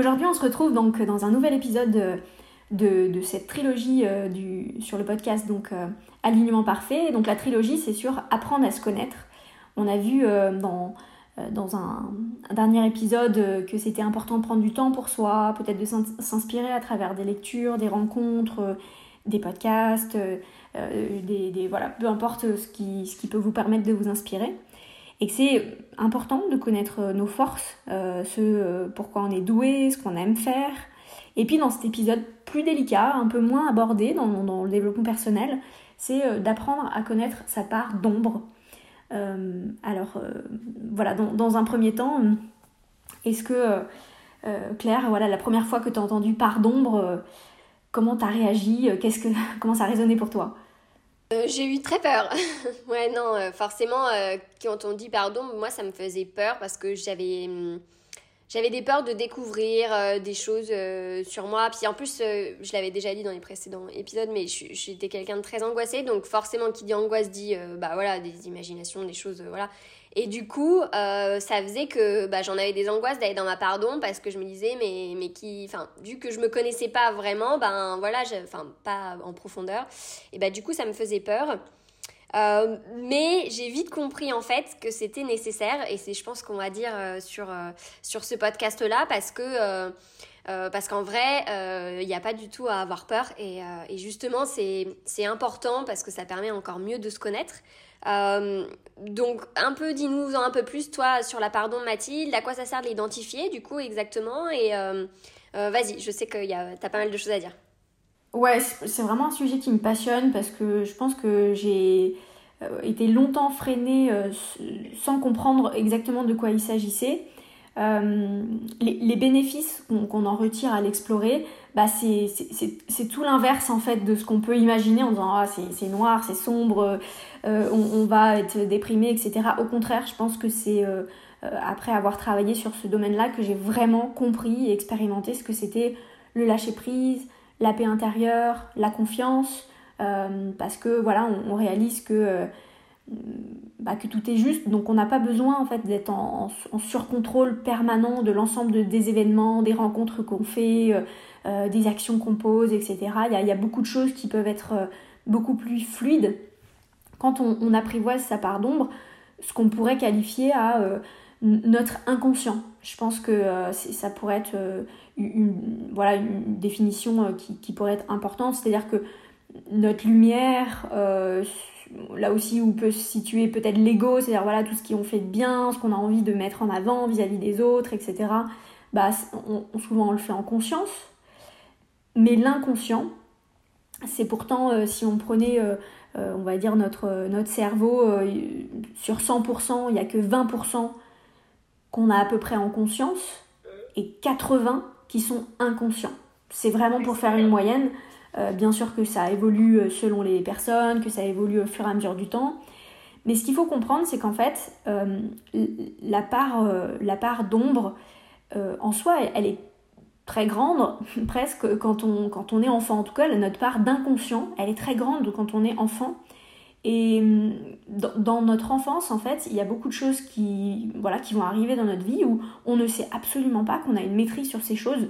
Aujourd'hui on se retrouve donc dans un nouvel épisode de, cette trilogie euh, sur le podcast donc euh, Alignement Parfait. Donc la trilogie c'est sur apprendre à se connaître. On a vu euh, dans, un, dernier épisode que c'était important de prendre du temps pour soi, peut-être de s'inspirer à travers des lectures, des rencontres, des podcasts, des, voilà, peu importe ce qui peut vous permettre de vous inspirer et que c'est important de connaître euh, nos forces, euh, ce euh, pourquoi on est doué, ce qu'on aime faire. Et puis dans cet épisode plus délicat, un peu moins abordé dans, le développement personnel, c'est d'apprendre à connaître sa part d'ombre. alors voilà, dans, un premier temps, est-ce que Claire, voilà, la première fois que tu as entendu part d'ombre, comment tu as réagi Qu'est-ce que, Comment ça a résonné pour toi? Euh, j'ai eu très peur. ouais, non, euh, forcément, euh, quand on dit pardon, moi, ça me faisait peur parce que j'avais. Hum, j'avais des peurs de découvrir des choses sur moi. Puis en plus, je l'avais déjà dit dans les précédents épisodes, mais j'étais quelqu'un de très angoissé. Donc forcément, qui dit angoisse dit bah voilà des imaginations, des choses voilà. Et du coup, euh, ça faisait que bah, j'en avais des angoisses d'aller dans ma pardon parce que je me disais, mais, mais qui. Enfin, vu que je me connaissais pas vraiment, ben voilà, enfin, pas en profondeur, et bah du coup, ça me faisait peur. Euh, mais j'ai vite compris en fait que c'était nécessaire et c'est je pense qu'on va dire euh, sur, sur ce podcast là parce que parce qu'en vrai il n'y a pas du tout à avoir peur et, et justement c'est important parce que ça permet encore mieux de se connaître euh, donc, un peu, dis-nous un peu plus, toi, sur la pardon de Mathilde, à quoi ça sert de l'identifier, du coup, exactement. Et euh, euh, vas-y, je sais que tu as pas mal de choses à dire. Ouais, c'est vraiment un sujet qui me passionne parce que je pense que j'ai été longtemps freinée sans comprendre exactement de quoi il s'agissait. les, bénéfices qu'on en retire à l'explorer, bah c'est tout l'inverse en fait de ce qu'on peut imaginer en disant ah, c'est noir, c'est sombre, euh, on, va être déprimé, etc. Au contraire, je pense que c'est euh, euh, après avoir travaillé sur ce domaine-là que j'ai vraiment compris et expérimenté ce que c'était le lâcher-prise, la paix intérieure, la confiance, parce que voilà, on, réalise que, bah, que tout est juste, donc on n'a pas besoin en fait d'être en, surcontrôle permanent de l'ensemble des événements, des rencontres qu'on fait, des actions qu'on pose, etc. Il y, a, beaucoup de choses qui peuvent être beaucoup plus fluides quand on, apprivoise sa part d'ombre, ce qu'on pourrait qualifier à euh, notre inconscient. Je pense que euh, ça pourrait être euh, une, voilà, une définition qui, pourrait être importante, c'est-à-dire que notre lumière, là aussi où peut se situer peut-être l'ego, c'est-à-dire tout ce qu'on fait de bien, ce qu'on a envie de mettre en avant vis-à-vis des autres, etc. Bah, on, souvent on le fait en conscience, mais l'inconscient, c'est pourtant si on prenait euh, on va dire, notre, notre cerveau, euh, sur 100%, il n'y a que 20% qu'on a à peu près en conscience et 80 qui sont inconscients. C'est vraiment pour faire une moyenne. Euh, bien sûr que ça évolue selon les personnes, que ça évolue au fur et à mesure du temps. Mais ce qu'il faut comprendre, c'est qu'en fait, la part, la part d'ombre, en soi, elle, est très grande, presque quand on, quand on est enfant. En tout cas, notre part d'inconscient, elle est très grande quand on est enfant. Et hum, dans notre enfance, en fait, il y a beaucoup de choses qui, voilà, qui vont arriver dans notre vie où on ne sait absolument pas qu'on a une maîtrise sur ces choses.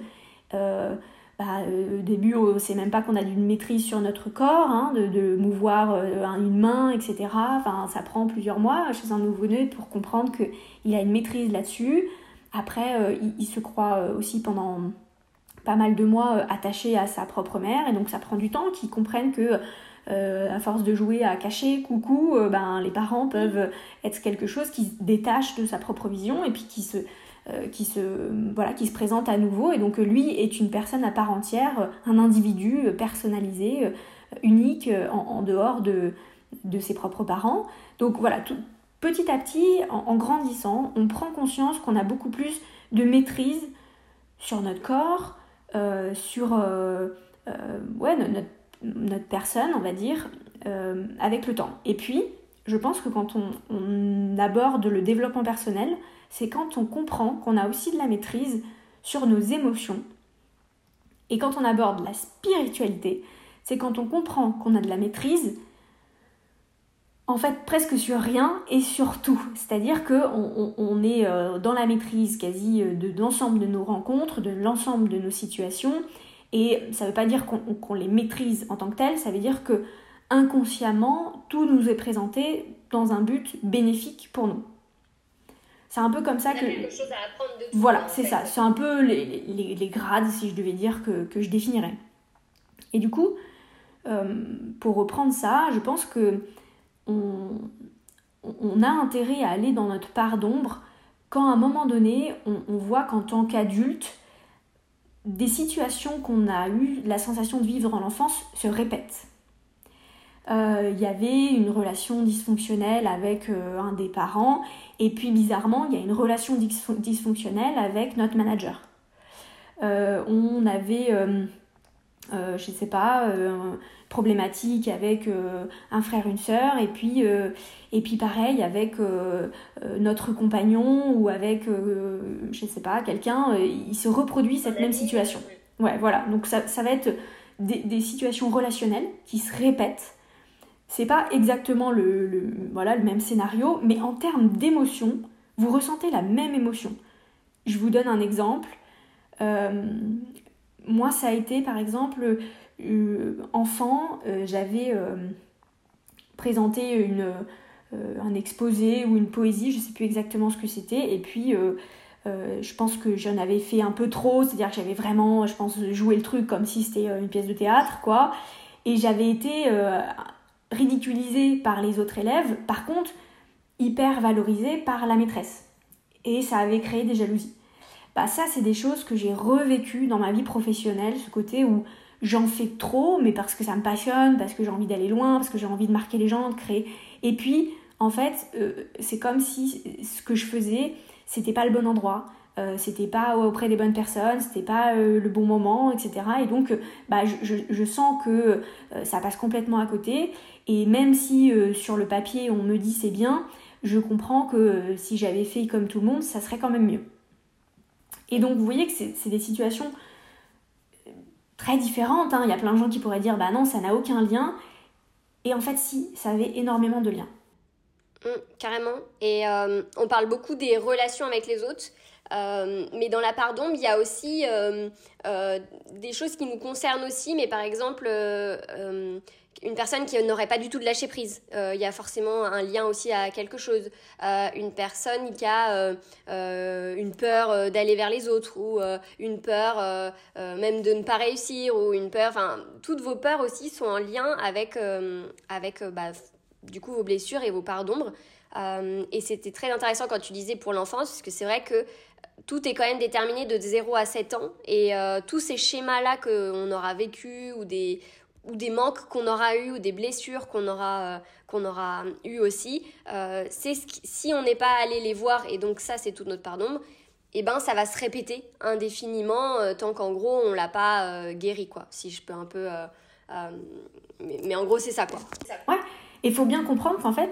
Euh, bah, euh, au début, on ne sait même pas qu'on a une maîtrise sur notre corps, hein, de, de, mouvoir euh, une main, etc. Enfin, ça prend plusieurs mois chez un nouveau-né pour comprendre qu'il a une maîtrise là-dessus. Après, il, se croit aussi pendant pas mal de mois euh, attaché à sa propre mère et donc ça prend du temps qu'ils comprennent que euh, à force de jouer à cacher, coucou, euh, ben, les parents peuvent être quelque chose qui se détache de sa propre vision et puis qui se, qui, se, voilà, qui se présente à nouveau. Et donc lui est une personne à part entière, un individu personnalisé, unique, en, dehors de, de ses propres parents. Donc voilà, tout, petit à petit, en, grandissant, on prend conscience qu'on a beaucoup plus de maîtrise sur notre corps, sur euh, ouais, notre, personne, on va dire, avec le temps. Et puis, je pense que quand on aborde le développement personnel, c'est quand on comprend qu'on a aussi de la maîtrise sur nos émotions. Et quand on aborde la spiritualité, c'est quand on comprend qu'on a de la maîtrise, en fait presque sur rien et sur tout. C'est-à-dire qu'on on, est euh, dans la maîtrise quasi euh, de l'ensemble de nos rencontres, de l'ensemble de nos situations. Et ça ne veut pas dire qu'on les maîtrise en tant que telles, ça veut dire que inconsciemment, tout nous est présenté dans un but bénéfique pour nous. C'est un peu comme ça que. Chose à apprendre de voilà, c'est ça. C'est un peu les, les, les, grades, si je devais dire, que, que je définirais. Et du coup, euh, pour reprendre ça, je pense que on, a intérêt à aller dans notre part d'ombre quand à un moment donné, on, voit qu'en tant qu'adulte, des situations qu'on a eu la sensation de vivre en enfance se répètent. Euh, il y avait une relation dysfonctionnelle avec euh, un des parents, et puis bizarrement, il y a une relation dysfonctionnelle avec notre manager. Euh, on avait, je ne sais pas, problématique avec un frère, une sœur, et puis, et puis pareil avec notre compagnon ou avec, je ne sais pas, quelqu'un, il se reproduit cette même situation. Ouais, voilà, donc ça, ça va être des, situations relationnelles qui se répètent c'est pas exactement le, voilà, le même scénario, mais en termes d'émotion, vous ressentez la même émotion. Je vous donne un exemple. Euh, moi, ça a été par exemple, euh, enfant, euh, j'avais présenté une, un exposé ou une poésie, je sais plus exactement ce que c'était, et puis je pense que j'en avais fait un peu trop, c'est-à-dire que j'avais vraiment, je pense, joué le truc comme si c'était une pièce de théâtre, quoi. Et j'avais été ridiculisé par les autres élèves, par contre, hyper valorisé par la maîtresse. Et ça avait créé des jalousies. Bah ça, c'est des choses que j'ai revécues dans ma vie professionnelle, ce côté où j'en fais trop, mais parce que ça me passionne, parce que j'ai envie d'aller loin, parce que j'ai envie de marquer les gens, de créer. Et puis, en fait, euh, c'est comme si ce que je faisais, c'était pas le bon endroit. Euh, c'était pas auprès des bonnes personnes, c'était pas euh, le bon moment, etc. Et donc, bah, je, sens que ça passe complètement à côté. Et même si sur le papier on me dit c'est bien, je comprends que si j'avais fait comme tout le monde, ça serait quand même mieux. Et donc vous voyez que c'est des situations euh, très différentes. Hein. Il y a plein de gens qui pourraient dire bah non, ça n'a aucun lien. Et en fait, si, ça avait énormément de liens. Mmh, carrément. Et on parle beaucoup des relations avec les autres. mais dans la part d'ombre, il y a aussi des choses qui nous concernent aussi. Mais par exemple, une personne qui n'aurait pas du tout de lâcher prise. Euh, il y a forcément un lien aussi à quelque chose. Euh, une personne qui a euh, une peur d'aller vers les autres ou une peur même de ne pas réussir ou une peur. Enfin, toutes vos peurs aussi sont en lien avec, avec bah, du coup vos blessures et vos parts d'ombre. et c'était très intéressant quand tu disais pour l'enfance, parce que c'est vrai que tout est quand même déterminé de 0 à 7 ans. Et tous ces schémas-là qu'on aura vécu ou des, ou des manques qu'on aura eu ou des blessures qu'on aura, euh, qu'on aura eu aussi, euh, c'est si on n'est pas allé les voir, et donc ça c'est toute notre part d'ombre, et eh ben ça va se répéter indéfiniment euh, tant qu'en gros on l'a pas guéri, quoi, si je peux un peu... Mais, mais, en gros c'est ça, quoi. Ouais, et il faut bien comprendre qu'en fait,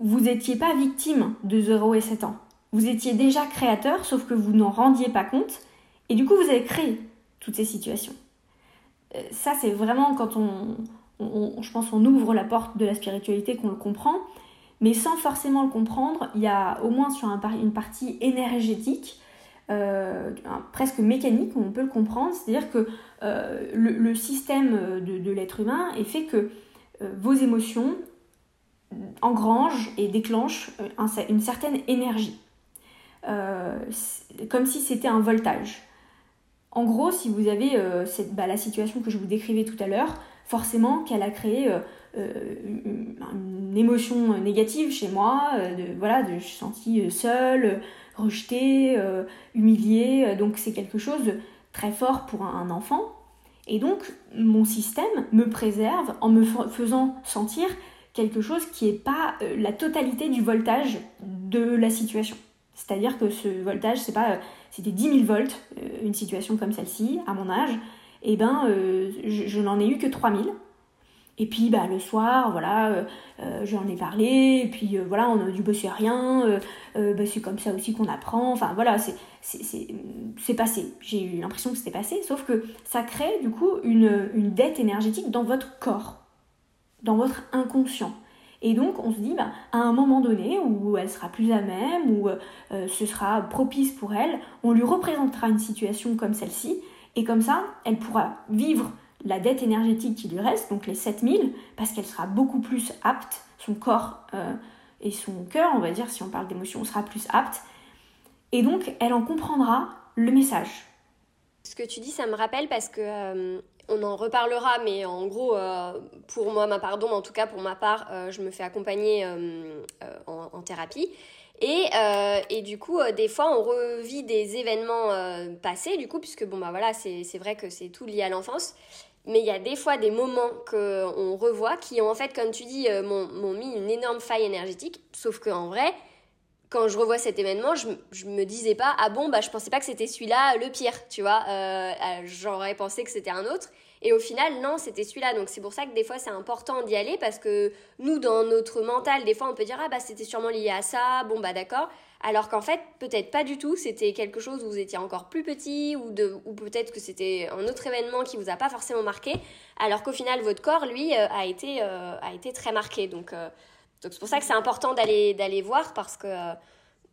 vous n'étiez pas victime de 0 et 7 ans. Vous étiez déjà créateur, sauf que vous n'en rendiez pas compte, et du coup vous avez créé toutes ces situations ça, c'est vraiment quand on, je pense, on ouvre la porte de la spiritualité qu'on le comprend. Mais sans forcément le comprendre, il y a au moins sur un, une partie énergétique, euh, presque mécanique, on peut le comprendre. C'est-à-dire que euh, le, système de, l'être humain est fait que euh, vos émotions engrangent et déclenchent une certaine énergie. comme si c'était un voltage. En gros, si vous avez euh, bah, la situation que je vous décrivais tout à l'heure, forcément qu'elle a créé euh, euh, une, émotion négative chez moi, voilà, je suis sentie seule, rejetée, humiliée, donc c'est quelque chose de très fort pour un, enfant. Et donc mon système me préserve en me faisant sentir quelque chose qui n'est pas la totalité du voltage de la situation. C'est-à-dire que ce voltage, c'est pas, c'était 10 000 volts, une situation comme celle-ci, à mon âge, et eh ben je, je n'en ai eu que 3000. Et puis bah, le soir, voilà, euh, euh, j'en ai parlé, puis euh, voilà, on a dû bosser rien, bah, c'est comme ça aussi qu'on apprend, enfin voilà, c'est passé. J'ai eu l'impression que c'était passé, sauf que ça crée du coup une, dette énergétique dans votre corps, dans votre inconscient. Et donc on se dit, bah, à un moment donné où elle sera plus à même, où ce sera propice pour elle, on lui représentera une situation comme celle-ci, et comme ça, elle pourra vivre la dette énergétique qui lui reste, donc les 7000, parce qu'elle sera beaucoup plus apte, son corps euh, et son cœur, on va dire, si on parle d'émotion, sera plus apte, et donc elle en comprendra le message. Ce que tu dis, ça me rappelle parce que euh, on en reparlera, mais en gros, euh, pour moi, ma pardon, en tout cas pour ma part, je me fais accompagner en, en, thérapie. Et, et, du coup, des fois, on revit des événements passés, du coup, puisque bon, bah voilà, c'est vrai que c'est tout lié à l'enfance mais il y a des fois des moments qu'on revoit qui ont en fait, comme tu dis, euh, m'ont mis une énorme faille énergétique. Sauf qu'en vrai, quand je revois cet événement, je, je me disais pas, ah bon, bah je pensais pas que c'était celui-là le pire, tu vois. Euh, euh, j'aurais pensé que c'était un autre. Et au final, non, c'était celui-là. Donc c'est pour ça que des fois, c'est important d'y aller parce que nous, dans notre mental, des fois, on peut dire, ah bah c'était sûrement lié à ça, bon bah d'accord alors qu'en fait, peut-être pas du tout, c'était quelque chose où vous étiez encore plus petit, ou, ou peut-être que c'était un autre événement qui vous a pas forcément marqué, alors qu'au final, votre corps, lui, euh, a, été, euh, a été très marqué. Donc, donc c'est pour ça que c'est important d'aller, d'aller voir, parce que,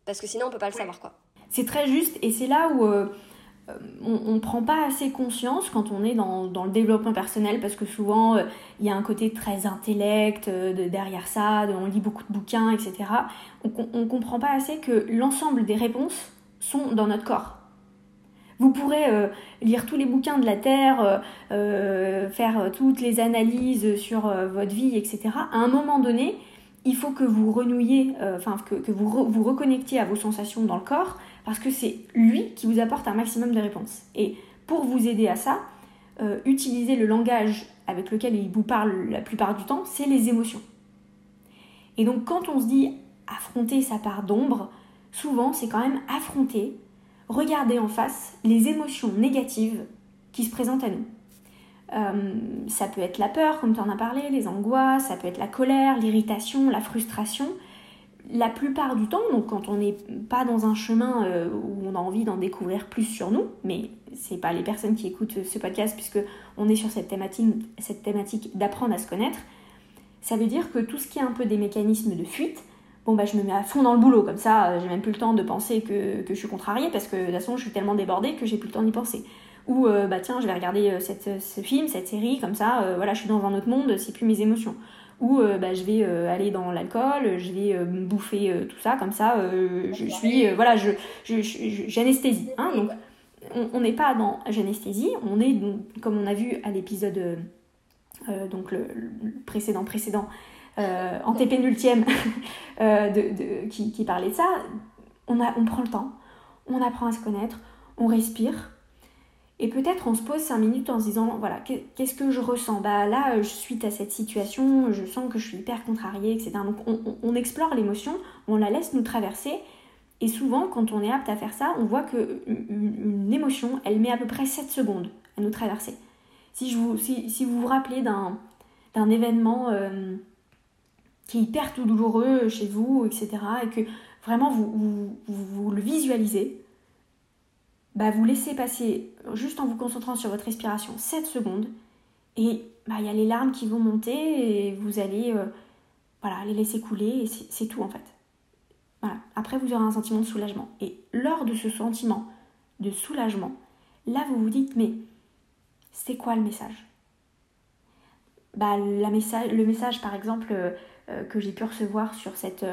parce que sinon, on peut pas le savoir. quoi. C'est très juste, et c'est là où euh, on ne prend pas assez conscience quand on est dans, le développement personnel parce que souvent euh, il y a un côté très intellect euh, derrière ça, on lit beaucoup de bouquins, etc. On ne comprend pas assez que l'ensemble des réponses sont dans notre corps. Vous pourrez lire tous les bouquins de la Terre, faire toutes les analyses sur votre vie, etc. À un moment donné, il faut que vous renouiez, enfin que, vous vous reconnectiez à vos sensations dans le corps parce que c'est lui qui vous apporte un maximum de réponses. Et pour vous aider à ça, euh, utiliser le langage avec lequel il vous parle la plupart du temps, c'est les émotions. Et donc quand on se dit affronter sa part d'ombre, souvent c'est quand même affronter, regarder en face les émotions négatives qui se présentent à nous. Euh, ça peut être la peur, comme tu en as parlé, les angoisses, ça peut être la colère, l'irritation, la frustration, la plupart du temps, donc quand on n'est pas dans un chemin euh, où on a envie d'en découvrir plus sur nous, mais c'est pas les personnes qui écoutent ce podcast puisque on est sur cette thématique, cette thématique d'apprendre à se connaître, ça veut dire que tout ce qui est un peu des mécanismes de fuite, bon bah je me mets à fond dans le boulot, comme ça euh, j'ai même plus le temps de penser que, je suis contrariée parce que de toute façon je suis tellement débordée que j'ai plus le temps d'y penser. Ou euh, bah tiens je vais regarder ce film, cette série, comme ça voilà je suis dans un autre monde, c'est plus mes émotions ou euh, bah, je vais euh, aller dans l'alcool, je vais euh, bouffer tout ça, comme ça, je, suis, voilà, je, j'anesthésie. Hein, donc, on n'est pas dans j'anesthésie, on est, comme on a vu à l'épisode, donc le, précédent, précédent, en TP-nultième, de, qui, qui, parlait de ça, on, a, on prend le temps, on apprend à se connaître, on respire, et peut-être on se pose 5 minutes en se disant, voilà, qu'est-ce que je ressens? Bah là, suite à cette situation, je sens que je suis hyper contrariée, etc. Donc on, explore l'émotion, on la laisse nous traverser. Et souvent, quand on est apte à faire ça, on voit que une, émotion, elle met à peu près 7 secondes à nous traverser. Si, je vous, si, vous vous rappelez d'un événement euh, qui est hyper tout douloureux chez vous, etc., et que vraiment vous, vous le visualisez, bah, vous laissez passer, juste en vous concentrant sur votre respiration, 7 secondes, et bah, il y a les larmes qui vont monter, et vous allez euh, voilà, les laisser couler, et c'est tout en fait. Voilà. Après, vous aurez un sentiment de soulagement. Et lors de ce sentiment de soulagement, là, vous vous dites, mais c'est quoi le message? Bah, Le message, par exemple, euh, euh, que j'ai pu recevoir sur, cette,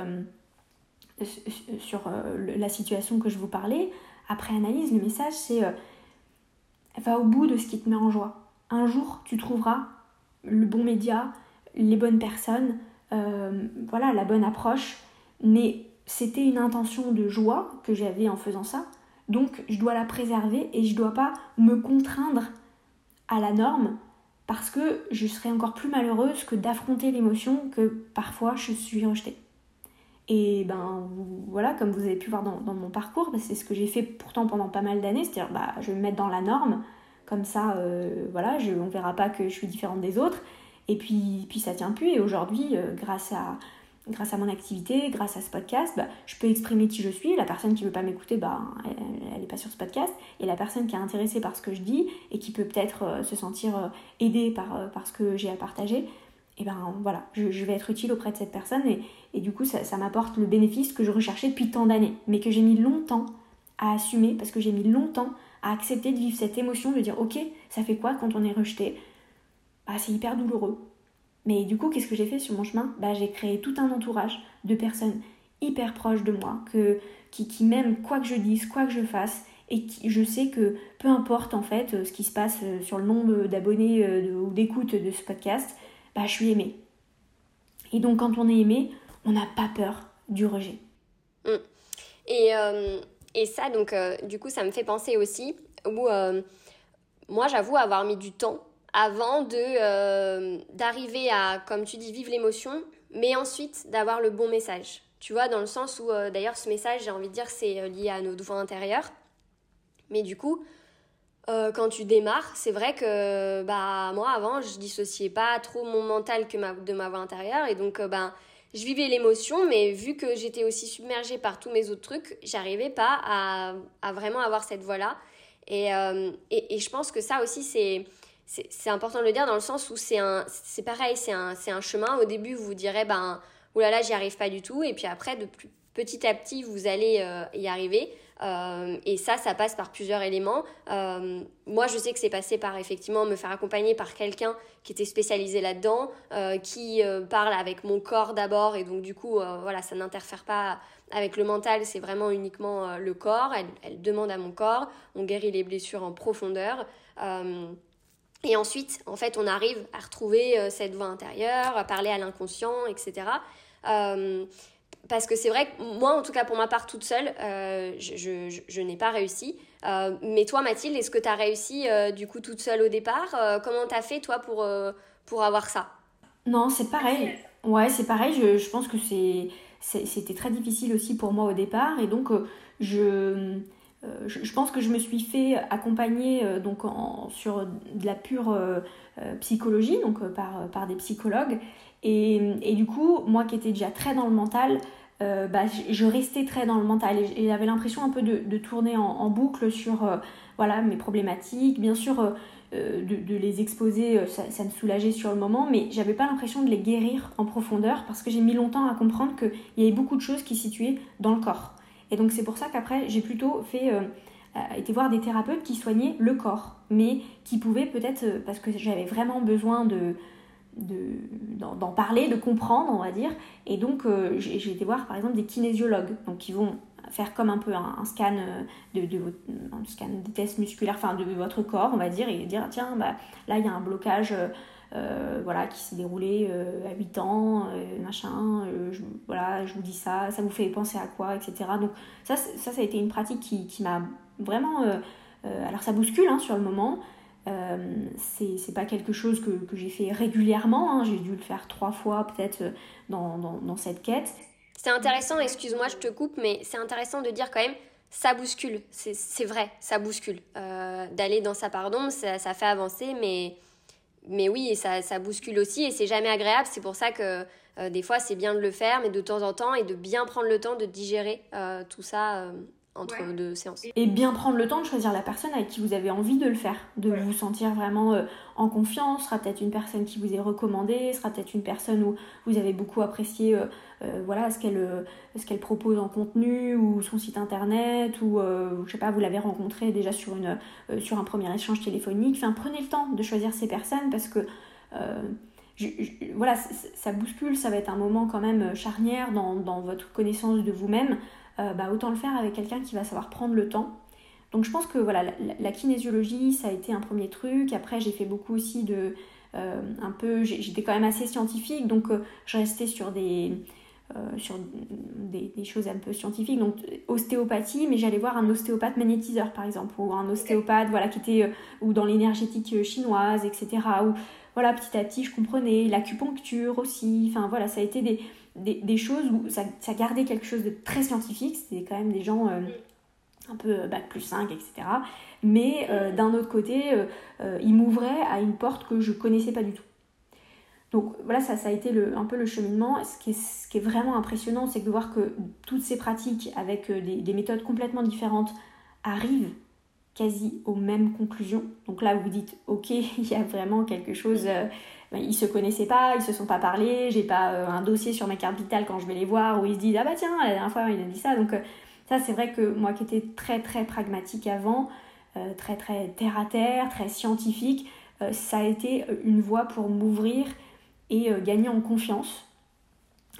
sur la situation que je vous parlais, après analyse, le message c'est euh, va au bout de ce qui te met en joie. Un jour, tu trouveras le bon média, les bonnes personnes, euh, voilà, la bonne approche. Mais c'était une intention de joie que j'avais en faisant ça. Donc, je dois la préserver et je dois pas me contraindre à la norme parce que je serais encore plus malheureuse que d'affronter l'émotion que parfois je suis rejetée. Et ben voilà, comme vous avez pu voir dans, mon parcours, bah, c'est ce que j'ai fait pourtant pendant pas mal d'années, c'est-à-dire bah, je vais me mettre dans la norme, comme ça, euh, voilà, je, on verra pas que je suis différente des autres, et puis, puis ça tient plus, et aujourd'hui, euh, grâce à, grâce à mon activité, grâce à ce podcast, bah, je peux exprimer qui je suis. La personne qui veut pas m'écouter, bah, elle n'est pas sur ce podcast. Et la personne qui est intéressée par ce que je dis et qui peut peut-être euh, se sentir aidée par, ce que j'ai à partager, et ben voilà, je, vais être utile auprès de cette personne et du coup ça, ça m'apporte le bénéfice que je recherchais depuis tant d'années, mais que j'ai mis longtemps à assumer parce que j'ai mis longtemps à accepter de vivre cette émotion, de dire ok, ça fait quoi quand on est rejeté? Bah, C'est hyper douloureux. Mais du coup, qu'est-ce que j'ai fait sur mon chemin? Bah, J'ai créé tout un entourage de personnes hyper proches de moi, que, qui, qui m'aiment quoi que je dise, quoi que je fasse, et qui, je sais que peu importe en fait euh, ce qui se passe euh, sur le nombre d'abonnés euh, ou d'écoutes de ce podcast, bah, je suis aimée. Et donc quand on est aimé, on n'a pas peur du rejet. Mm. Et, et, ça, donc, du coup, ça me fait penser aussi où moi, j'avoue avoir mis du temps avant de euh, d'arriver à, comme tu dis, vivre l'émotion, mais ensuite d'avoir le bon message. Tu vois, dans le sens où, euh, d'ailleurs, ce message, j'ai envie de dire, c'est euh, lié à notre voix intérieure. Mais du coup, quand tu démarres, c'est vrai que bah, moi, avant, je dissociais pas trop mon mental que de ma voix intérieure. Et donc, ben, je vivais l'émotion, mais vu que j'étais aussi submergée par tous mes autres trucs, j'arrivais pas à, à, vraiment avoir cette voix-là. Et, et, et, je pense que ça aussi, c'est c'est important de le dire dans le sens où c'est c'est pareil, c'est un, un, chemin. Au début, vous vous direz, ben, oulala, j'y arrive pas du tout. Et puis après, de plus, petit à petit, vous allez euh, y arriver. Euh, et ça, ça passe par plusieurs éléments. Euh, moi, je sais que c'est passé par effectivement me faire accompagner par quelqu'un qui était spécialisé là-dedans, qui parle avec mon corps d'abord. Et donc, du coup, voilà, ça n'interfère pas avec le mental, c'est vraiment uniquement le corps. Elle, elle, demande à mon corps. On guérit les blessures en profondeur. Et ensuite, en fait, on arrive à retrouver cette voix intérieure, à parler à l'inconscient, etc. Euh, parce que c'est vrai que moi, en tout cas pour ma part toute seule, euh, je, je, je n'ai pas réussi. mais toi, Mathilde, est-ce que tu as réussi du coup toute seule au départ Comment tu as fait toi pour, pour avoir ça? Non, c'est pareil. Ouais, c'est pareil. Je, je pense que c'était très difficile aussi pour moi au départ. Et donc, je euh, je, pense que je me suis fait accompagner euh, donc sur de la pure euh, psychologie, donc par, par des psychologues. Et, et, du coup, moi qui étais déjà très dans le mental, bah, je, restais très dans le mental et j'avais l'impression un peu de, de tourner en, boucle sur voilà, mes problématiques. Bien sûr, de, de, les exposer, ça, ça, me soulageait sur le moment, mais j'avais pas l'impression de les guérir en profondeur parce que j'ai mis longtemps à comprendre qu'il y avait beaucoup de choses qui se situaient dans le corps. Et donc c'est pour ça qu'après j'ai plutôt fait euh, euh, été voir des thérapeutes qui soignaient le corps, mais qui pouvaient peut-être, euh, parce que j'avais vraiment besoin de d'en parler, de comprendre, on va dire. Et donc, j'ai été voir par exemple des kinésiologues, donc qui vont faire comme un peu un, scan de, de, un scan des tests musculaires, enfin de votre corps, on va dire, et dire tiens, bah, là il y a un blocage euh, voilà, qui s'est déroulé euh, à 8 ans, euh, machin, je, voilà, je vous dis ça, ça vous fait penser à quoi, etc. Donc ça, ça, ça a été une pratique qui, qui m'a vraiment... alors ça bouscule hein, sur le moment, c'est pas quelque chose que, que j'ai fait régulièrement, hein. j'ai dû le faire trois fois peut-être dans, dans, dans, cette quête. C'est intéressant, excuse-moi, je te coupe, mais c'est intéressant de dire quand même, ça bouscule, c'est vrai, ça bouscule. D'aller dans sa pardon, ça, ça fait avancer, mais mais oui, ça, ça bouscule aussi et c'est jamais agréable. C'est pour ça que euh, des fois c'est bien de le faire, mais de temps en temps et de bien prendre le temps de digérer euh, tout ça euh, entre deux séances. Et bien prendre le temps de choisir la personne avec qui vous avez envie de le faire, de vous sentir vraiment en confiance. Sera peut-être une personne qui vous est recommandée, sera peut-être une personne où vous avez beaucoup apprécié voilà, ce qu'elle ce qu'elle propose en contenu ou son site internet ou je sais pas, vous l'avez rencontré déjà sur, une, sur un premier échange téléphonique. Enfin, prenez le temps de choisir ces personnes parce que voilà, ça bouscule, ça va être un moment quand même charnière dans, dans votre connaissance de vous-même. Euh, bah, autant le faire avec quelqu'un qui va savoir prendre le temps. Donc je pense que voilà, la, kinésiologie, ça a été un premier truc. Après, j'ai fait beaucoup aussi de... Euh, un peu... J'étais quand même assez scientifique, donc euh, je restais sur des... choses un peu scientifiques, donc ostéopathie, mais j'allais voir un ostéopathe magnétiseur par exemple, ou un ostéopathe voilà, qui était ou dans l'énergétique chinoise, etc. Ou voilà, petit à petit je comprenais, l'acupuncture aussi, enfin voilà, ça a été des, des, choses où ça, ça, gardait quelque chose de très scientifique, c'était quand même des gens un peu bac plus 5, etc. Mais d'un autre côté, il m'ouvrait à une porte que je connaissais pas du tout. Donc voilà, ça, ça a été le, un peu le cheminement. Ce qui est, ce qui est vraiment impressionnant, c'est de voir que toutes ces pratiques, avec euh, des, méthodes complètement différentes, arrivent quasi aux mêmes conclusions. Donc là, vous dites, ok, il y a vraiment quelque chose. Euh, ben, ils se connaissaient pas, ils se sont pas parlé, j'ai pas euh, un dossier sur ma carte vitale quand je vais les voir où ils se disent, ah bah tiens, la dernière fois il a dit ça. Donc ça, c'est vrai que moi qui étais très très pragmatique avant, très très terre à terre, très scientifique, ça a été une voie pour m'ouvrir et euh, gagner en confiance.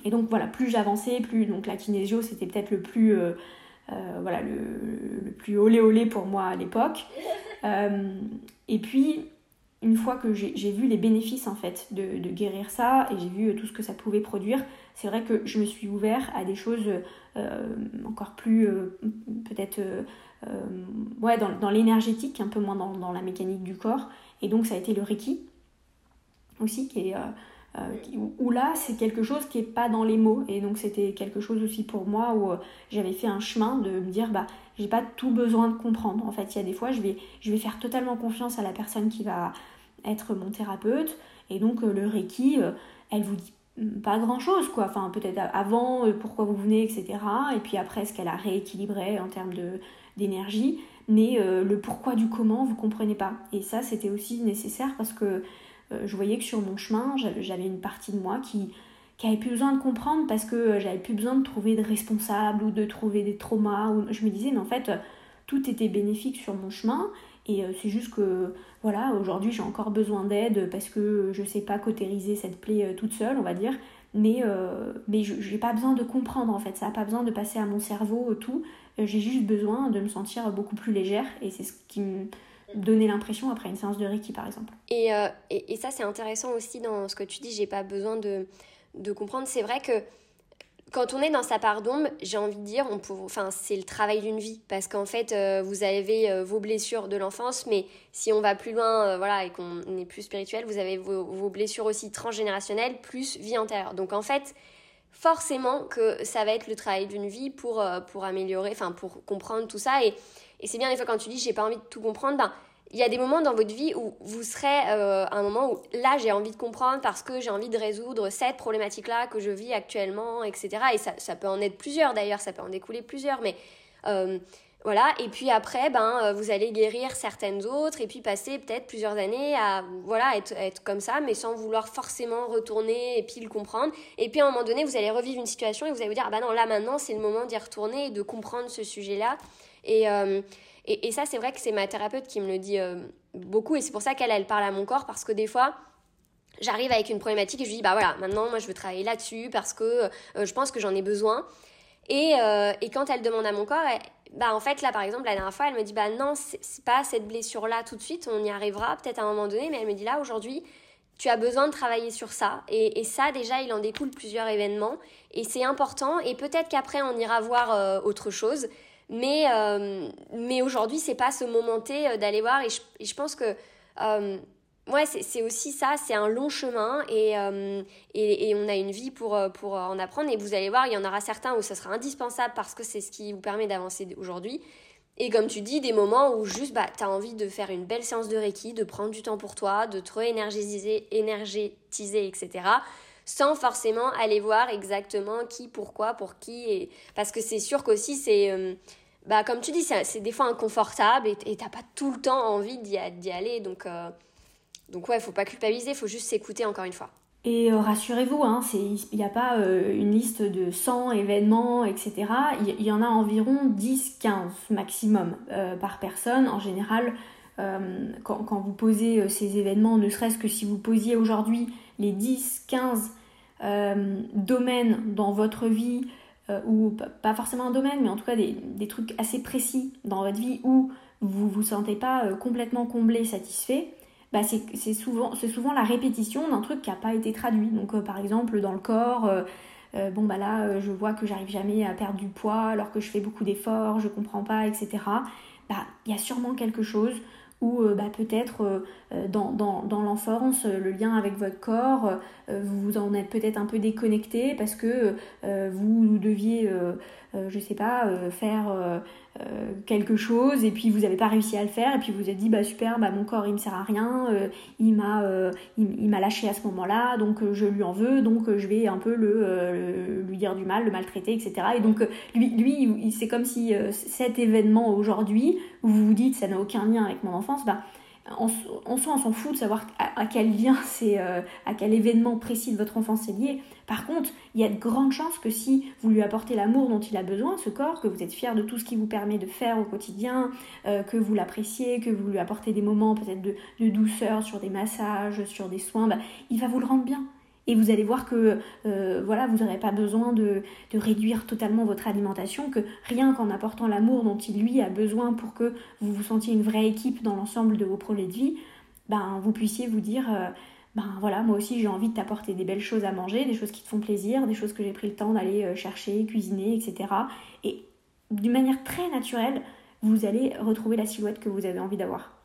Et donc voilà, plus j'avançais, plus donc la kinésio c'était peut-être le plus euh, euh, voilà le, le, plus olé olé pour moi à l'époque. et puis une fois que j'ai vu les bénéfices en fait de, de guérir ça et j'ai vu tout ce que ça pouvait produire, c'est vrai que je me suis ouvert à des choses encore plus peut-être ouais, dans, dans l'énergétique, un peu moins dans, dans, la mécanique du corps. Et donc ça a été le Reiki aussi qui est euh, où là c'est quelque chose qui est pas dans les mots et donc c'était quelque chose aussi pour moi où euh, j'avais fait un chemin de me dire bah j'ai pas tout besoin de comprendre. En fait il y a des fois je vais je vais faire totalement confiance à la personne qui va être mon thérapeute. Et donc euh, le reiki elle vous dit pas grand chose quoi. Enfin peut-être avant pourquoi vous venez etc et puis après ce qu'elle a rééquilibré en termes d'énergie. Mais le pourquoi du comment vous comprenez pas. Et ça c'était aussi nécessaire parce que euh, je voyais que sur mon chemin, j'avais une partie de moi qui, qui avait plus besoin de comprendre parce que euh, j'avais plus besoin de trouver de responsables ou de trouver des traumas. Ou... Je me disais, mais en fait, tout était bénéfique sur mon chemin. Et euh, c'est juste que, voilà, aujourd'hui j'ai encore besoin d'aide parce que je sais pas cautériser cette plaie toute seule, on va dire. Mais, mais je n'ai pas besoin de comprendre en fait, ça n'a pas besoin de passer à mon cerveau tout. j'ai juste besoin de me sentir beaucoup plus légère et c'est ce qui me donner l'impression après une séance de Reiki par exemple. Euh, et, et, ça c'est intéressant aussi dans ce que tu dis, j'ai pas besoin de, de comprendre. C'est vrai que quand on est dans sa part d'ombre, j'ai envie de dire, on peut, enfin, c'est le travail d'une vie. Parce qu'en fait, euh, vous avez euh, vos blessures de l'enfance, mais si on va plus loin voilà, et qu'on est plus spirituel, vous avez vos, vos, blessures aussi transgénérationnelles, plus vie antérieure. Donc en fait, forcément que ça va être le travail d'une vie pour, pour améliorer, enfin pour comprendre tout ça. Et, et c'est bien des fois quand tu dis j'ai pas envie de tout comprendre, ben il y a des moments dans votre vie où vous serez euh, à un moment où là j'ai envie de comprendre parce que j'ai envie de résoudre cette problématique-là que je vis actuellement, etc. Et ça, ça peut en être plusieurs d'ailleurs, ça peut en découler plusieurs, mais euh, voilà. Et puis après, ben euh, vous allez guérir certaines autres et puis passer peut-être plusieurs années à voilà être, être comme ça, mais sans vouloir forcément retourner et puis le comprendre. Et puis à un moment donné, vous allez revivre une situation et vous allez vous dire ah ben non là maintenant c'est le moment d'y retourner et de comprendre ce sujet-là. Et, euh, et, ça, c'est vrai que c'est ma thérapeute qui me le dit euh, beaucoup. Et c'est pour ça qu'elle, elle parle à mon corps parce que des fois, j'arrive avec une problématique et je lui dis, bah voilà, maintenant, moi, je veux travailler là-dessus parce que euh, je pense que j'en ai besoin. Et, et, quand elle demande à mon corps, bah en fait, là, par exemple, la dernière fois, elle me dit, bah non, c'est pas cette blessure-là tout de suite, on y arrivera peut-être à un moment donné, mais elle me dit, là, aujourd'hui, tu as besoin de travailler sur ça. Et, ça, déjà, il en découle plusieurs événements. Et c'est important. Et peut-être qu'après, on ira voir autre chose. Mais, euh, mais aujourd'hui, c'est pas ce moment T euh, d'aller voir. Et je, pense que euh, ouais, c'est aussi ça, c'est un long chemin et, et, et, on a une vie pour, pour en apprendre. Et vous allez voir, il y en aura certains où ça sera indispensable parce que c'est ce qui vous permet d'avancer aujourd'hui. Et comme tu dis, des moments où juste bah, tu as envie de faire une belle séance de Reiki, de prendre du temps pour toi, de te réénergiser, énergétiser, etc sans forcément aller voir exactement qui, pourquoi, pour qui. Et... Parce que c'est sûr qu'aussi, c'est. Euh, bah, comme tu dis, c'est des fois inconfortable et t'as pas tout le temps envie d'y aller. Donc, euh, donc ouais, faut pas culpabiliser, faut juste s'écouter encore une fois. Et euh, rassurez-vous, hein, il n'y a pas une liste de 100 événements, etc. Il y, en a environ 10-15 maximum par personne. En général, quand, quand, vous posez ces événements, ne serait-ce que si vous posiez aujourd'hui les 10-15 euh, domaines dans votre vie, euh, ou pas forcément un domaine, mais en tout cas des, des, trucs assez précis dans votre vie où vous vous sentez pas euh, complètement comblé, satisfait, bah c'est souvent, souvent la répétition d'un truc qui n'a pas été traduit. Donc par exemple dans le corps, bon bah là je vois que j'arrive jamais à perdre du poids alors que je fais beaucoup d'efforts, je comprends pas, etc. Bah il y a sûrement quelque chose ou bah, peut-être dans, dans, dans l'enfance, le lien avec votre corps, vous en êtes peut-être un peu déconnecté parce que vous deviez euh, je sais pas, euh, faire euh, quelque chose et puis vous n'avez pas réussi à le faire et puis vous vous êtes dit bah super bah mon corps il me sert à rien il m'a lâché à ce moment-là donc je lui en veux donc je vais un peu lui dire du mal le maltraiter etc et donc lui lui c'est comme si cet événement aujourd'hui vous vous dites ça n'a aucun lien avec mon enfance bah en, soi, on s'en fout de savoir à, quel lien c'est, euh, à quel événement précis de votre enfance c'est lié. Par contre, il y a de grandes chances que si vous lui apportez l'amour dont il a besoin, ce corps, que vous êtes fier de tout ce qui vous permet de faire au quotidien, euh, que vous l'appréciez, que vous lui apportez des moments peut-être de, douceur sur des massages, sur des soins, bah, il va vous le rendre bien. Et vous allez voir que euh, voilà, vous n'aurez pas besoin de, réduire totalement votre alimentation, que rien qu'en apportant l'amour dont il lui a besoin pour que vous vous sentiez une vraie équipe dans l'ensemble de vos projets de vie, ben, vous puissiez vous dire euh, ben voilà, moi aussi j'ai envie de t'apporter des belles choses à manger, des choses qui te font plaisir, des choses que j'ai pris le temps d'aller euh, chercher, cuisiner, etc. Et d'une manière très naturelle, vous allez retrouver la silhouette que vous avez envie d'avoir.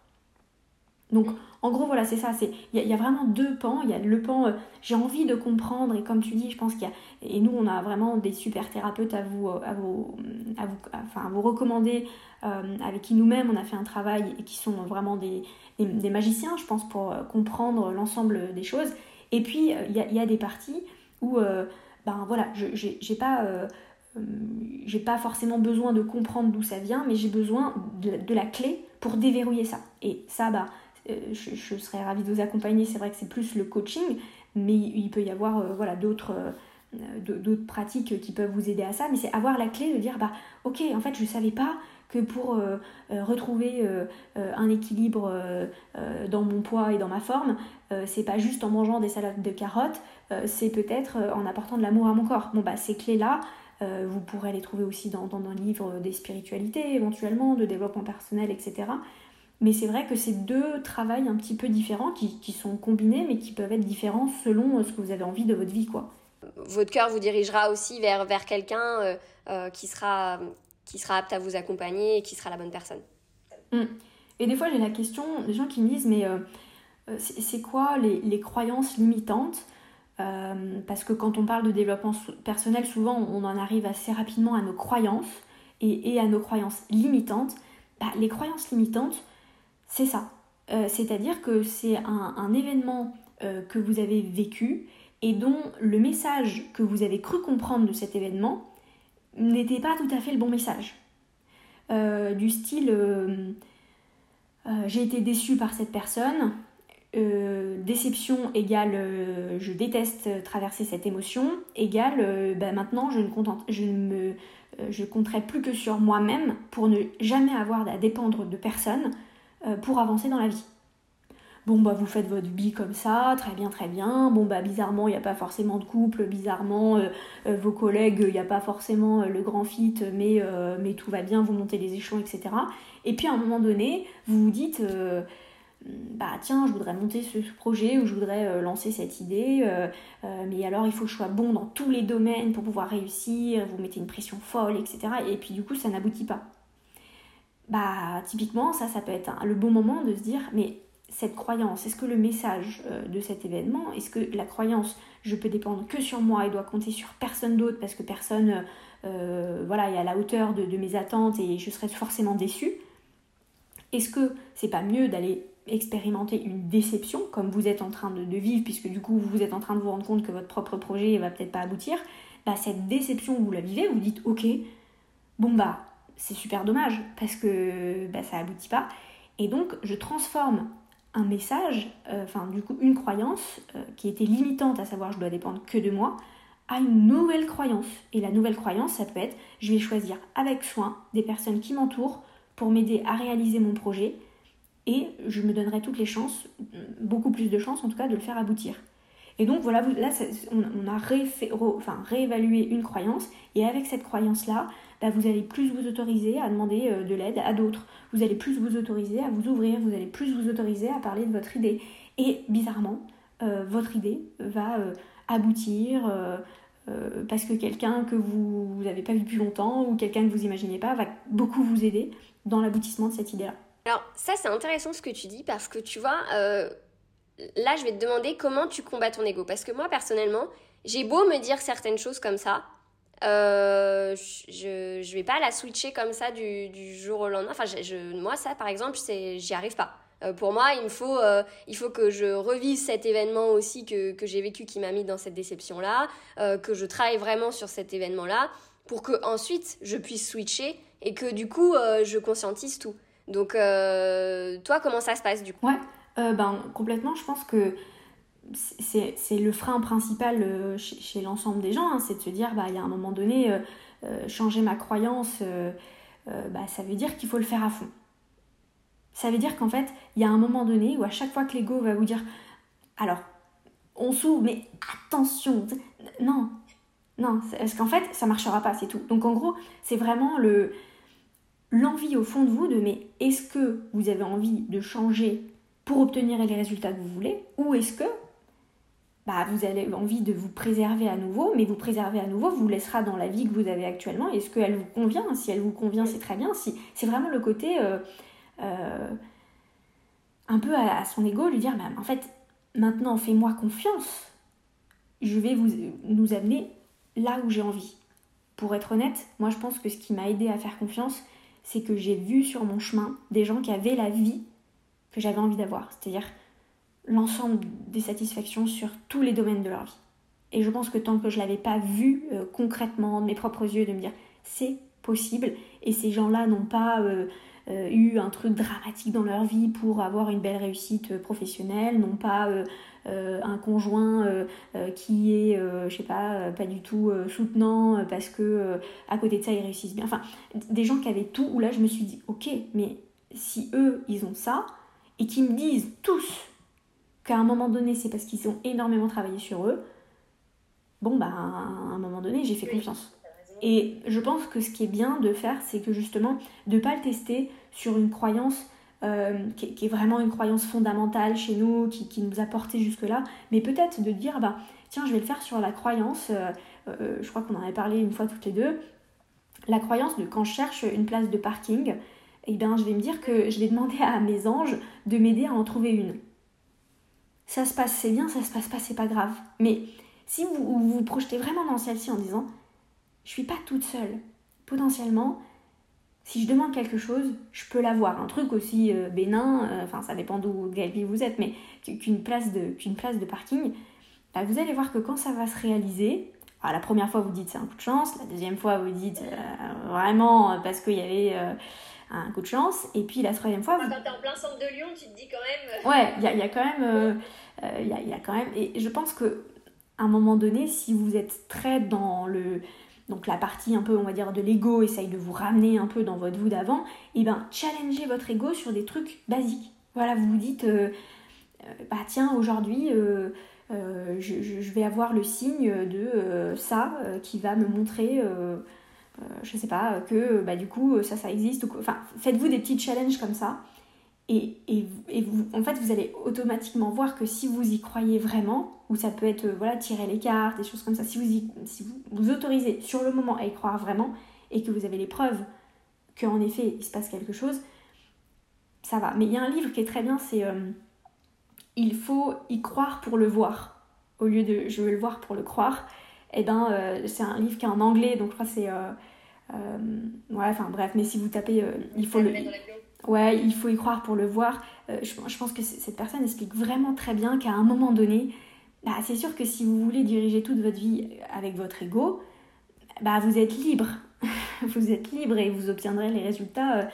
Donc en gros voilà c'est ça, il y, a vraiment deux pans, il y a le pan euh, j'ai envie de comprendre et comme tu dis je pense qu'il y a et nous on a vraiment des super thérapeutes à vous euh, à vous à vous enfin à vous recommander euh, avec qui nous-mêmes on a fait un travail et qui sont vraiment des, magiciens je pense pour comprendre l'ensemble des choses. Et puis il y, a, des parties où ben voilà j'ai pas j'ai pas forcément besoin de comprendre d'où ça vient mais j'ai besoin de, de la clé pour déverrouiller ça. Et ça bah euh, je, serais ravie de vous accompagner. C'est vrai que c'est plus le coaching, mais il peut y avoir euh, voilà, d'autres euh, d'autres pratiques qui peuvent vous aider à ça, mais c'est avoir la clé de dire bah ok en fait je savais pas que pour retrouver un équilibre dans mon poids et dans ma forme, c'est pas juste en mangeant des salades de carottes, c'est peut-être en apportant de l'amour à mon corps. Bon bah ces clés là, vous pourrez les trouver aussi dans, dans un livre des spiritualités éventuellement, de développement personnel, etc. Mais c'est vrai que c'est deux travails un petit peu différents qui, sont combinés, mais qui peuvent être différents selon euh, ce que vous avez envie de votre vie. quoi. Votre cœur vous dirigera aussi vers, vers quelqu'un euh, euh, qui, sera, qui sera apte à vous accompagner et qui sera la bonne personne. Hum. Et des fois, j'ai la question des gens qui me disent, mais c'est quoi les, les, croyances limitantes? Parce que quand on parle de développement personnel, souvent, on en arrive assez rapidement à nos croyances et, et à nos croyances limitantes. Bah, les croyances limitantes, c'est ça. Euh, c'est-à-dire que c'est un, événement euh, que vous avez vécu et dont le message que vous avez cru comprendre de cet événement n'était pas tout à fait le bon message. Euh, du style j'ai été déçu par cette personne, déception égale je déteste traverser cette émotion, égale bah, maintenant je ne, je compterai plus que sur moi-même pour ne jamais avoir à dépendre de personne pour avancer dans la vie. Bon bah vous faites votre vie comme ça, très bien très bien. Bon bah bizarrement il n'y a pas forcément de couple, bizarrement euh, euh, vos collègues il n'y a pas forcément le grand fit, mais, mais tout va bien, vous montez les échelons, etc. Et puis à un moment donné vous vous dites bah tiens je voudrais monter ce, projet ou je voudrais lancer cette idée, mais alors il faut que je sois bon dans tous les domaines pour pouvoir réussir, vous mettez une pression folle, etc. Et puis du coup ça n'aboutit pas bah typiquement ça ça peut être le bon moment de se dire mais cette croyance, est-ce que le message euh, de cet événement, est-ce que la croyance je peux dépendre que sur moi et dois compter sur personne d'autre parce que personne euh, voilà est à la hauteur de, mes attentes et je serais forcément déçue? Est-ce que c'est pas mieux d'aller expérimenter une déception comme vous êtes en train de, vivre puisque du coup vous êtes en train de vous rendre compte que votre propre projet va peut-être pas aboutir? Bah, cette déception vous la vivez, vous dites ok bon bah c'est super dommage parce que bah, ça aboutit pas. Et donc je transforme un message, euh, enfin du coup une croyance euh, qui était limitante, à savoir je dois dépendre que de moi, à une nouvelle croyance. Et la nouvelle croyance, ça peut être je vais choisir avec soin des personnes qui m'entourent pour m'aider à réaliser mon projet et je me donnerai toutes les chances, beaucoup plus de chances en tout cas, de le faire aboutir. Et donc voilà, là on, a réévalué une croyance et avec cette croyance-là, vous allez plus vous autoriser à demander euh, de l'aide à d'autres. Vous allez plus vous autoriser à vous ouvrir, vous allez plus vous autoriser à parler de votre idée. Et bizarrement, euh, votre idée va euh, aboutir, parce que quelqu'un que vous n'avez pas vu depuis longtemps ou quelqu'un que vous imaginez pas va beaucoup vous aider dans l'aboutissement de cette idée-là. Alors ça c'est intéressant ce que tu dis parce que tu vois, là je vais te demander comment tu combats ton ego. Parce que moi personnellement, j'ai beau me dire certaines choses comme ça, euh, je, je vais pas la switcher comme ça du, du jour au lendemain. Enfin, je, moi, ça, par exemple, j'y arrive pas. Euh, pour moi, il me faut, euh, il faut que je revise cet événement aussi que, que j'ai vécu qui m'a mis dans cette déception-là, que je travaille vraiment sur cet événement-là, pour que ensuite je puisse switcher et que du coup, je conscientise tout. Donc, toi, comment ça se passe du coup? Ouais, ben, complètement. Je pense que c'est le frein principal euh, chez, l'ensemble des gens, hein, c'est de se dire, bah, il y a un moment donné, euh, euh, changer ma croyance, bah, ça veut dire qu'il faut le faire à fond. Ça veut dire qu'en fait, il y a un moment donné où à chaque fois que l'ego va vous dire, alors, on s'ouvre, mais attention, non, non, parce qu'en fait, ça marchera pas, c'est tout. Donc en gros, c'est vraiment le l'envie au fond de vous de, mais est-ce que vous avez envie de changer pour obtenir les résultats que vous voulez, ou est-ce que bah, vous avez envie de vous préserver à nouveau, mais vous préserver à nouveau vous laissera dans la vie que vous avez actuellement. Est-ce qu'elle vous convient Si elle vous convient, c'est très bien. Si, c'est vraiment le côté euh, euh, un peu à, son ego, lui dire bah, en fait, maintenant fais-moi confiance. Je vais vous, nous amener là où j'ai envie. Pour être honnête, moi je pense que ce qui m'a aidé à faire confiance, c'est que j'ai vu sur mon chemin des gens qui avaient la vie que j'avais envie d'avoir. C'est-à-dire l'ensemble des satisfactions sur tous les domaines de leur vie. Et je pense que tant que je ne l'avais pas vu euh, concrètement de mes propres yeux, de me dire c'est possible, et ces gens-là n'ont pas euh, euh, eu un truc dramatique dans leur vie pour avoir une belle réussite professionnelle, n'ont pas un conjoint qui est, je sais pas, pas du tout soutenant parce que à côté de ça ils réussissent bien. Enfin, des gens qui avaient tout, où là je me suis dit ok, mais si eux ils ont ça, et qui me disent tous qu'à un moment donné, c'est parce qu'ils ont énormément travaillé sur eux, bon, bah, à un moment donné, j'ai fait confiance. Et je pense que ce qui est bien de faire, c'est que justement, de ne pas le tester sur une croyance euh, qui, est vraiment une croyance fondamentale chez nous, qui, nous a porté jusque-là, mais peut-être de dire, bah, tiens, je vais le faire sur la croyance, euh, euh, je crois qu'on en avait parlé une fois toutes les deux, la croyance de quand je cherche une place de parking, eh bien, je vais me dire que je vais demander à mes anges de m'aider à en trouver une ça se passe, c'est bien, ça se passe pas, c'est pas grave. Mais si vous vous, projetez vraiment dans celle-ci en disant, je suis pas toute seule, potentiellement, si je demande quelque chose, je peux l'avoir. Un truc aussi euh, bénin, euh, enfin ça dépend d'où vous êtes, mais qu'une place de, place de parking, bah, vous allez voir que quand ça va se réaliser, la première fois vous dites c'est un coup de chance, la deuxième fois vous dites euh, vraiment parce qu'il y avait un coup de chance. Et puis la troisième fois. Quand t'es en plein centre de Lyon, tu te dis quand même. Euh, ouais, il y a, y a, quand même. Euh, euh, il y, a, quand même. Et je pense que à un moment donné, si vous êtes très dans le. Donc la partie un peu, on va dire, de l'ego, essaye de vous ramener un peu dans votre vous d'avant, et ben challengez votre ego sur des trucs basiques. Voilà, vous vous dites, bah tiens, aujourd'hui, je, je, vais avoir le signe de ça qui va me montrer euh, je sais pas, que bah, du coup ça ça existe. Enfin, faites-vous des petits challenges comme ça. Et, vous, en fait, vous allez automatiquement voir que si vous y croyez vraiment, ou ça peut être voilà, tirer les cartes, des choses comme ça, si vous, si vous autorisez sur le moment à y croire vraiment, et que vous avez les preuves qu'en effet il se passe quelque chose, ça va. Mais il y a un livre qui est très bien, c'est euh, Il faut y croire pour le voir, au lieu de Je veux le voir pour le croire eh ben euh, c'est un livre qui est en anglais, donc je crois que c'est. Euh, euh, ouais, enfin bref, mais si vous tapez. il faut le. Ouais, il faut y croire pour le voir. Je, pense que cette personne explique vraiment très bien qu'à un moment donné, bah, c'est sûr que si vous voulez diriger toute votre vie avec votre ego, bah, vous êtes libre. vous êtes libre et vous obtiendrez les résultats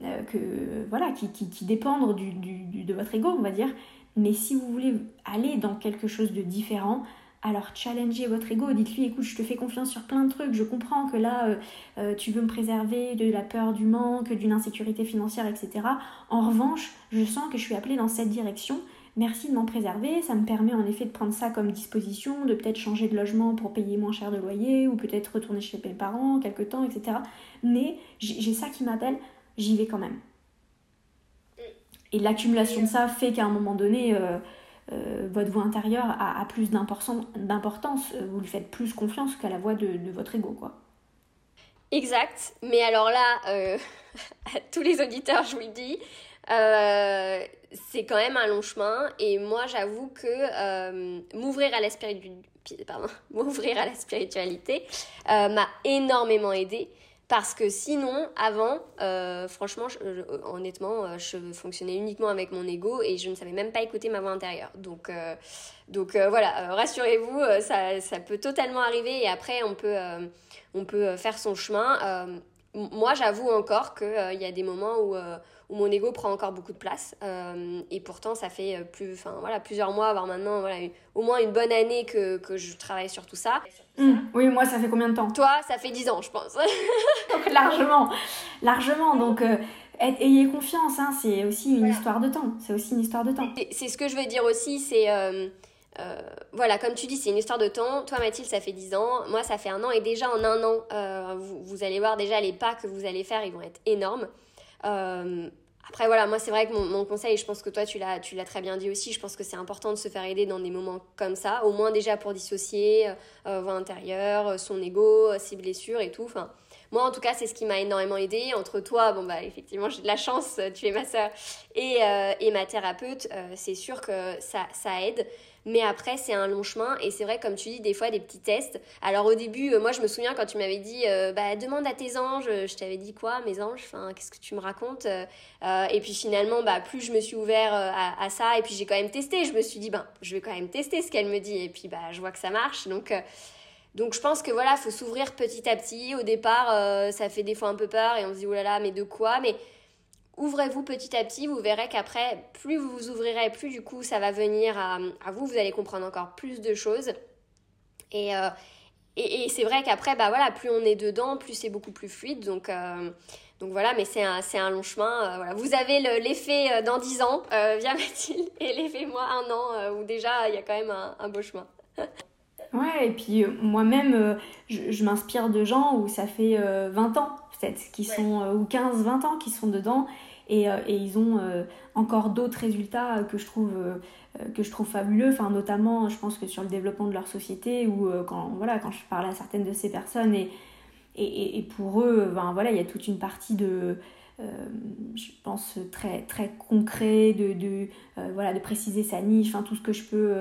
que, voilà, qui, qui, dépendent du, du, de votre ego, on va dire. Mais si vous voulez aller dans quelque chose de différent, alors challengez votre ego, dites-lui écoute je te fais confiance sur plein de trucs, je comprends que là euh, euh, tu veux me préserver de la peur du manque, d'une insécurité financière, etc. En revanche, je sens que je suis appelée dans cette direction, merci de m'en préserver, ça me permet en effet de prendre ça comme disposition, de peut-être changer de logement pour payer moins cher de loyer, ou peut-être retourner chez mes parents quelque temps, etc. Mais j'ai ça qui m'appelle, j'y vais quand même. Et l'accumulation de ça fait qu'à un moment donné... Euh, votre voix intérieure a, plus d'importance, vous lui faites plus confiance qu'à la voix de, votre ego, quoi. Exact, mais alors là, à tous les auditeurs, je vous le dis, euh, c'est quand même un long chemin. Et moi j'avoue que euh, m'ouvrir à la m'ouvrir à la spiritualité euh, m'a énormément aidé parce que sinon avant franchement honnêtement je fonctionnais uniquement avec mon ego et je ne savais même pas écouter ma voix intérieure. Donc donc voilà rassurez-vous ça, peut totalement arriver et après on peut faire son chemin moi j'avoue encore qu'il y a des moments où où mon ego prend encore beaucoup de place. Euh, et pourtant, ça fait euh, plus, enfin, voilà, plusieurs mois, voire maintenant, voilà, au moins une bonne année que, que je travaille sur tout ça. Mmh. Oui, moi, ça fait combien de temps? Toi, ça fait 10 ans, je pense. largement, largement. Donc, euh, ayez confiance, hein, c'est aussi une histoire de temps. C'est aussi une histoire de temps. C'est ce que je veux dire aussi, c'est... voilà, comme tu dis, c'est une histoire de temps. Toi, Mathilde, ça fait 10 ans. Moi, ça fait un an. Et déjà, en un an, vous, vous, allez voir déjà les pas que vous allez faire, ils vont être énormes. Après, voilà, moi, c'est vrai que mon, mon, conseil, je pense que toi, tu l'as, très bien dit aussi, je pense que c'est important de se faire aider dans des moments comme ça, au moins déjà pour dissocier euh, euh voix intérieure, euh, son ego, euh, ses blessures et tout. Enfin, moi, en tout cas, c'est ce qui m'a énormément aidé. Entre toi, bon, bah, effectivement, j'ai de la chance, tu es ma sœur, et, et ma thérapeute, c'est sûr que ça, ça aide. Mais après, c'est un long chemin. Et c'est vrai, comme tu dis, des fois, des petits tests. Alors, au début, euh, moi, je me souviens quand tu m'avais dit, euh, bah, demande à tes anges. Je t'avais dit quoi, mes anges? Qu'est-ce que tu me racontes? Euh, Et puis, finalement, bah, plus je me suis ouvert à, ça. Et puis, j'ai quand même testé. Je me suis dit, ben, je vais quand même tester ce qu'elle me dit. Et puis, bah, je vois que ça marche. Donc. Donc je pense que voilà, faut s'ouvrir petit à petit. Au départ, ça fait des fois un peu peur et on se dit oh là là, mais de quoi? Mais ouvrez-vous petit à petit, vous verrez qu'après, plus vous vous ouvrirez, plus du coup ça va venir à, vous, vous allez comprendre encore plus de choses. Euh, et, et, c'est vrai qu'après, bah voilà, plus on est dedans, plus c'est beaucoup plus fluide. Donc, euh, donc voilà, mais c'est un, un, long chemin. Euh, voilà. Vous avez l'effet dans 10 ans via Mathilde et l'effet moi un an où déjà il y a quand même un, beau chemin. ouais, et puis moi-même, je m'inspire de gens où ça fait 20 ans qui sont, euh, ou 15, 20 ans qui sont dedans. Et, euh, et ils ont euh, encore d'autres résultats que je trouve que je trouve fabuleux enfin notamment je pense que sur le développement de leur société ou quand voilà quand je parle à certaines de ces personnes et et, et pour eux ben, voilà il y a toute une partie de je pense très très concret de, de voilà de préciser sa niche enfin tout ce que je peux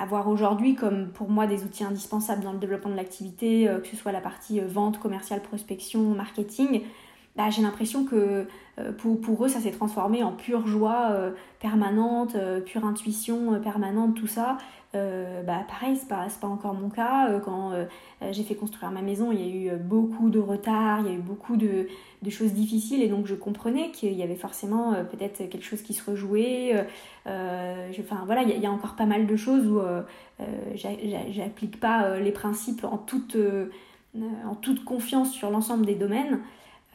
avoir aujourd'hui comme pour moi des outils indispensables dans le développement de l'activité que ce soit la partie vente commerciale prospection marketing bah, j'ai l'impression que euh, pour, eux, ça s'est transformé en pure joie euh, permanente, euh, pure intuition permanente, tout ça. Bah, pareil, c'est pas, pas encore mon cas. quand j'ai fait construire ma maison, il y a eu beaucoup de retard, il y a eu beaucoup de, de choses difficiles et donc je comprenais qu'il y avait forcément peut-être quelque chose qui se rejouait. enfin voilà, il y, a encore pas mal de choses où j'applique pas les principes en toute, en toute confiance sur l'ensemble des domaines.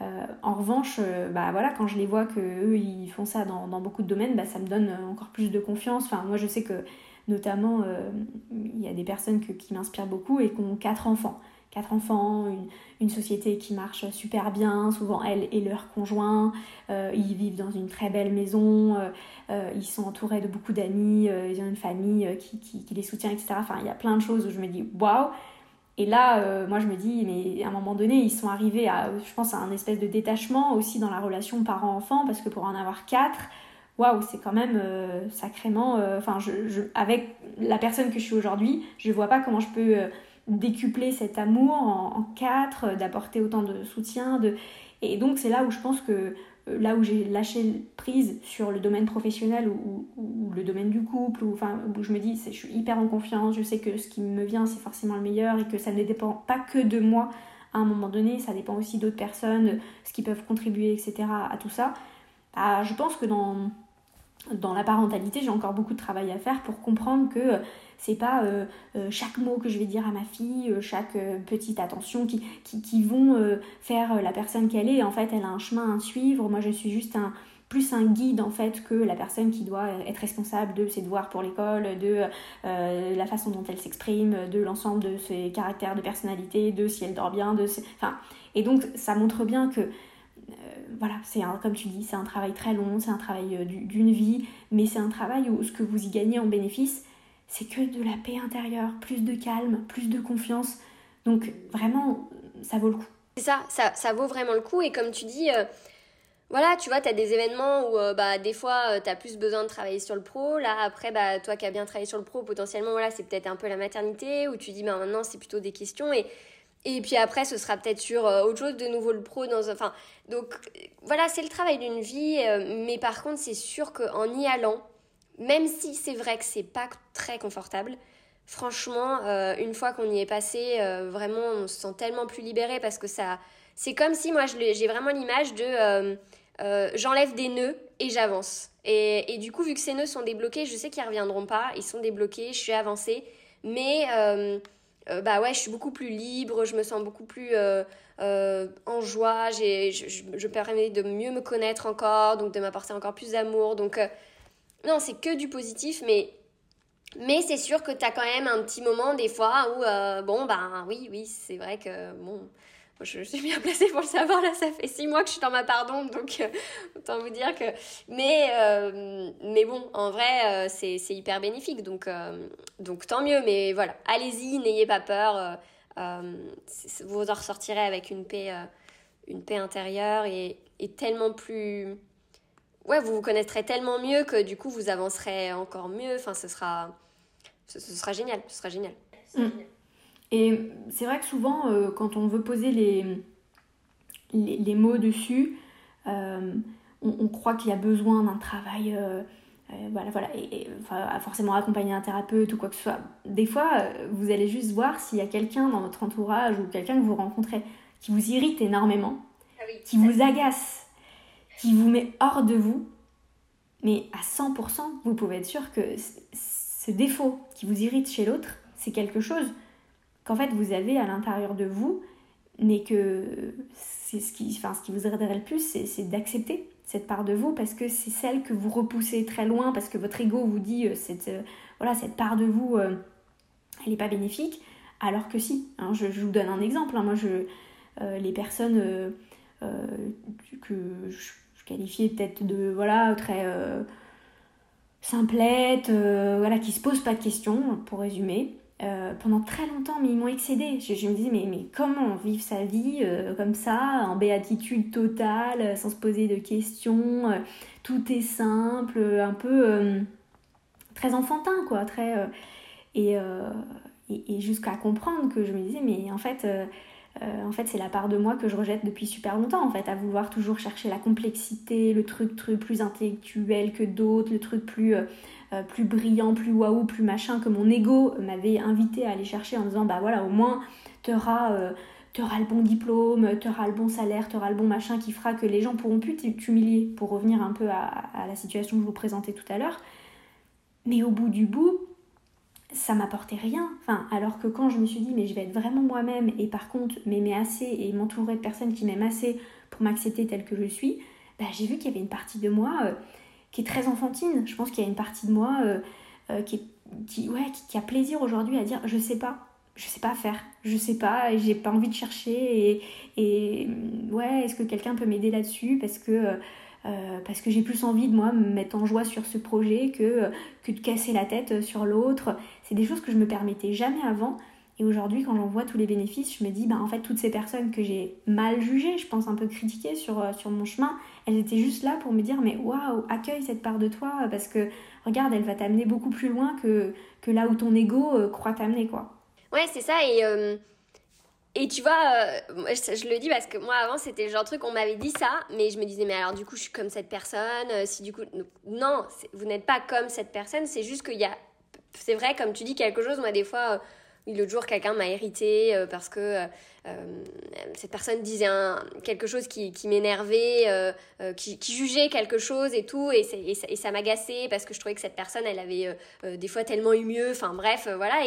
Euh, en revanche, euh, bah voilà, quand je les vois que eux ils font ça dans, beaucoup de domaines, bah, ça me donne encore plus de confiance. Enfin, moi je sais que notamment euh, il y a des personnes qui m'inspirent beaucoup et qui ont quatre enfants. Quatre enfants, une, société qui marche super bien, souvent elles et leurs conjoints, ils vivent dans une très belle maison, ils sont entourés de beaucoup d'amis, ils ont une famille qui, les soutient, etc. Enfin, il y a plein de choses où je me dis waouh, et là, euh, moi, je me dis, mais à un moment donné, ils sont arrivés à, je pense, à un espèce de détachement aussi dans la relation parent-enfant, parce que pour en avoir quatre, waouh, c'est quand même euh, sacrément. Euh, enfin, je, avec la personne que je suis aujourd'hui, je vois pas comment je peux décupler cet amour en, quatre, d'apporter autant de soutien. De... Et donc, c'est là où je pense que euh, là où j'ai lâché prise sur le domaine professionnel ou, le domaine du couple, ou, enfin, où je me dis, je suis hyper en confiance, je sais que ce qui me vient, c'est forcément le meilleur et que ça ne dépend pas que de moi à un moment donné, ça dépend aussi d'autres personnes, ce qui peuvent contribuer, etc. à tout ça. Ah, je pense que dans, dans la parentalité, j'ai encore beaucoup de travail à faire pour comprendre que c'est pas euh, euh, chaque mot que je vais dire à ma fille, euh, chaque petite attention qui, qui, vont faire la personne qu'elle est. En fait, elle a un chemin à suivre. Moi, je suis juste un plus un guide en fait que la personne qui doit être responsable de ses devoirs pour l'école, de la façon dont elle s'exprime, de l'ensemble de ses caractères de personnalité, de si elle dort bien, de enfin et donc ça montre bien que voilà, c'est comme tu dis, c'est un travail très long, c'est un travail d'une vie, mais c'est un travail où ce que vous y gagnez en bénéfice, c'est que de la paix intérieure, plus de calme, plus de confiance. Donc vraiment, ça vaut le coup. C'est ça, ça, ça, vaut vraiment le coup. Et comme tu dis, voilà, tu vois, tu as des événements où euh, bah, des fois, euh, tu as plus besoin de travailler sur le pro. Là, après, bah, toi qui as bien travaillé sur le pro, potentiellement, voilà, c'est peut-être un peu la maternité, où tu dis, bah, maintenant, c'est plutôt des questions. Et, et puis après, ce sera peut-être sur euh, autre chose, de nouveau le pro. Dans, enfin, donc, voilà, c'est le travail d'une vie. mais par contre, c'est sûr qu'en y allant, même si c'est vrai que c'est pas très confortable, franchement, une fois qu'on y est passé, vraiment, on se sent tellement plus libéré parce que ça... C'est comme si, moi, j'ai vraiment l'image de euh, j'enlève des nœuds et j'avance. Et, du coup, vu que ces nœuds sont débloqués, je sais qu'ils reviendront pas, ils sont débloqués, je suis avancée. Mais euh, euh, bah ouais, je suis beaucoup plus libre, je me sens beaucoup plus en joie, je, je, permets de mieux me connaître encore, donc de m'apporter encore plus d'amour. Donc, non, c'est que du positif, mais mais c'est sûr que tu as quand même un petit moment des fois où, bon, ben oui, oui, c'est vrai que, bon, je suis bien placée pour le savoir, là, ça fait six mois que je suis dans ma pardon, donc euh, autant vous dire que... Mais, euh, mais bon, en vrai, euh, c'est hyper bénéfique, donc, donc tant mieux, mais voilà, allez-y, n'ayez pas peur, vous en ressortirez avec une paix, une paix intérieure et, et, tellement plus... Ouais, vous vous connaîtrez tellement mieux que du coup, vous avancerez encore mieux, enfin, ce sera, ce, sera génial, ce sera génial. Mm. Et c'est vrai que souvent, euh, quand on veut poser les, les, mots dessus, euh, on, croit qu'il y a besoin d'un travail, euh, voilà, voilà, et, enfin, forcément accompagner un thérapeute ou quoi que ce soit. Des fois, vous allez juste voir s'il y a quelqu'un dans votre entourage ou quelqu'un que vous rencontrez qui vous irrite énormément, ah qui vous agace, qui vous met hors de vous. Mais à 100%, vous pouvez être sûr que ce défaut qui vous irrite chez l'autre, c'est quelque chose qu'en fait vous avez à l'intérieur de vous, mais que c'est ce qui, enfin, ce qui vous aiderait le plus, c'est d'accepter cette part de vous parce que c'est celle que vous repoussez très loin parce que votre ego vous dit euh, cette, euh, voilà, cette part de vous, euh, elle n'est pas bénéfique. Alors que si, hein, je, vous donne un exemple. Hein. moi, je, les personnes que je, qualifiais peut-être de voilà très simplettes, voilà, qui se posent pas de questions, pour résumer, euh, pendant très longtemps, mais ils m'ont excédé. Je, me disais, mais, comment vivre sa vie euh, comme ça, en béatitude totale, euh, sans se poser de questions, tout est simple, un peu très enfantin, quoi. Très, et, jusqu'à comprendre que je me disais, mais en fait, en fait c'est la part de moi que je rejette depuis super longtemps, en fait, à vouloir toujours chercher la complexité, le truc plus intellectuel que d'autres, le truc plus euh, plus brillant, plus waouh, plus machin, que mon ego m'avait invité à aller chercher en disant bah voilà, au moins tu auras, euh, le bon diplôme, tu auras le bon salaire, tu auras le bon machin qui fera que les gens pourront plus t'humilier pour revenir un peu à, la situation que je vous présentais tout à l'heure. Mais au bout du bout, ça m'apportait rien. Alors que quand je me suis dit, mais je vais être vraiment moi-même et par contre m'aimer assez et m'entourer de personnes qui m'aiment assez pour m'accepter telle que je suis, bah, j'ai vu qu'il y avait une partie de moi. Euh, qui est très enfantine. Je pense qu'il y a une partie de moi euh, euh, qui, qui, ouais, qui, a plaisir aujourd'hui à dire je sais pas, je sais pas faire, je sais pas, j'ai pas envie de chercher. Et, et mm, ouais, est-ce que quelqu'un peut m'aider là-dessus Parce que. Euh, parce que j'ai plus envie de moi me mettre en joie sur ce projet que, que de casser la tête sur l'autre. C'est des choses que je me permettais jamais avant. Et aujourd'hui, quand j'en vois tous les bénéfices, je me dis, bah, en fait, toutes ces personnes que j'ai mal jugées, je pense un peu critiquées sur, sur mon chemin, elles étaient juste là pour me dire mais waouh, accueille cette part de toi parce que regarde, elle va t'amener beaucoup plus loin que, que là où ton ego euh, croit t'amener quoi. Ouais, c'est ça et euh, et tu vois, euh, je, le dis parce que moi avant c'était genre truc, on m'avait dit ça, mais je me disais, mais alors du coup je suis comme cette personne, si du coup. Non, vous n'êtes pas comme cette personne, c'est juste qu'il y a. C'est vrai, comme tu dis quelque chose, moi des fois, L'autre jour, quelqu'un m'a hérité euh, parce que euh, euh, cette personne disait quelque chose qui, m'énervait, qui, jugeait quelque chose et tout, et, et ça, m'agaçait parce que je trouvais que cette personne, elle avait des fois tellement eu mieux, enfin bref, voilà.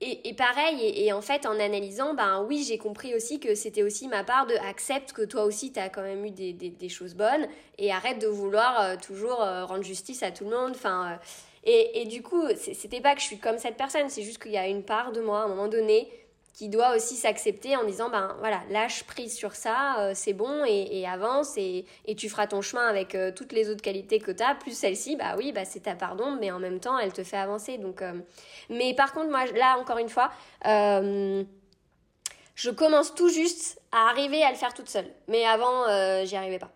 Et, pareil, et, en fait, en analysant, ben oui, j'ai compris aussi que c'était aussi ma part de accepte que toi aussi, tu as quand même eu des, des, choses bonnes et arrête de vouloir toujours rendre justice à tout le monde. Enfin, et, du coup, c'était pas que je suis comme cette personne, c'est juste qu'il y a une part de moi, à un moment donné, qui doit aussi s'accepter en disant ben voilà lâche prise sur ça euh, c'est bon et, avance et, tu feras ton chemin avec euh, toutes les autres qualités que tu as plus celle-ci bah oui bah c'est ta pardon mais en même temps elle te fait avancer donc euh, mais par contre moi là encore une fois je commence tout juste à arriver à le faire toute seule mais avant j'y arrivais pas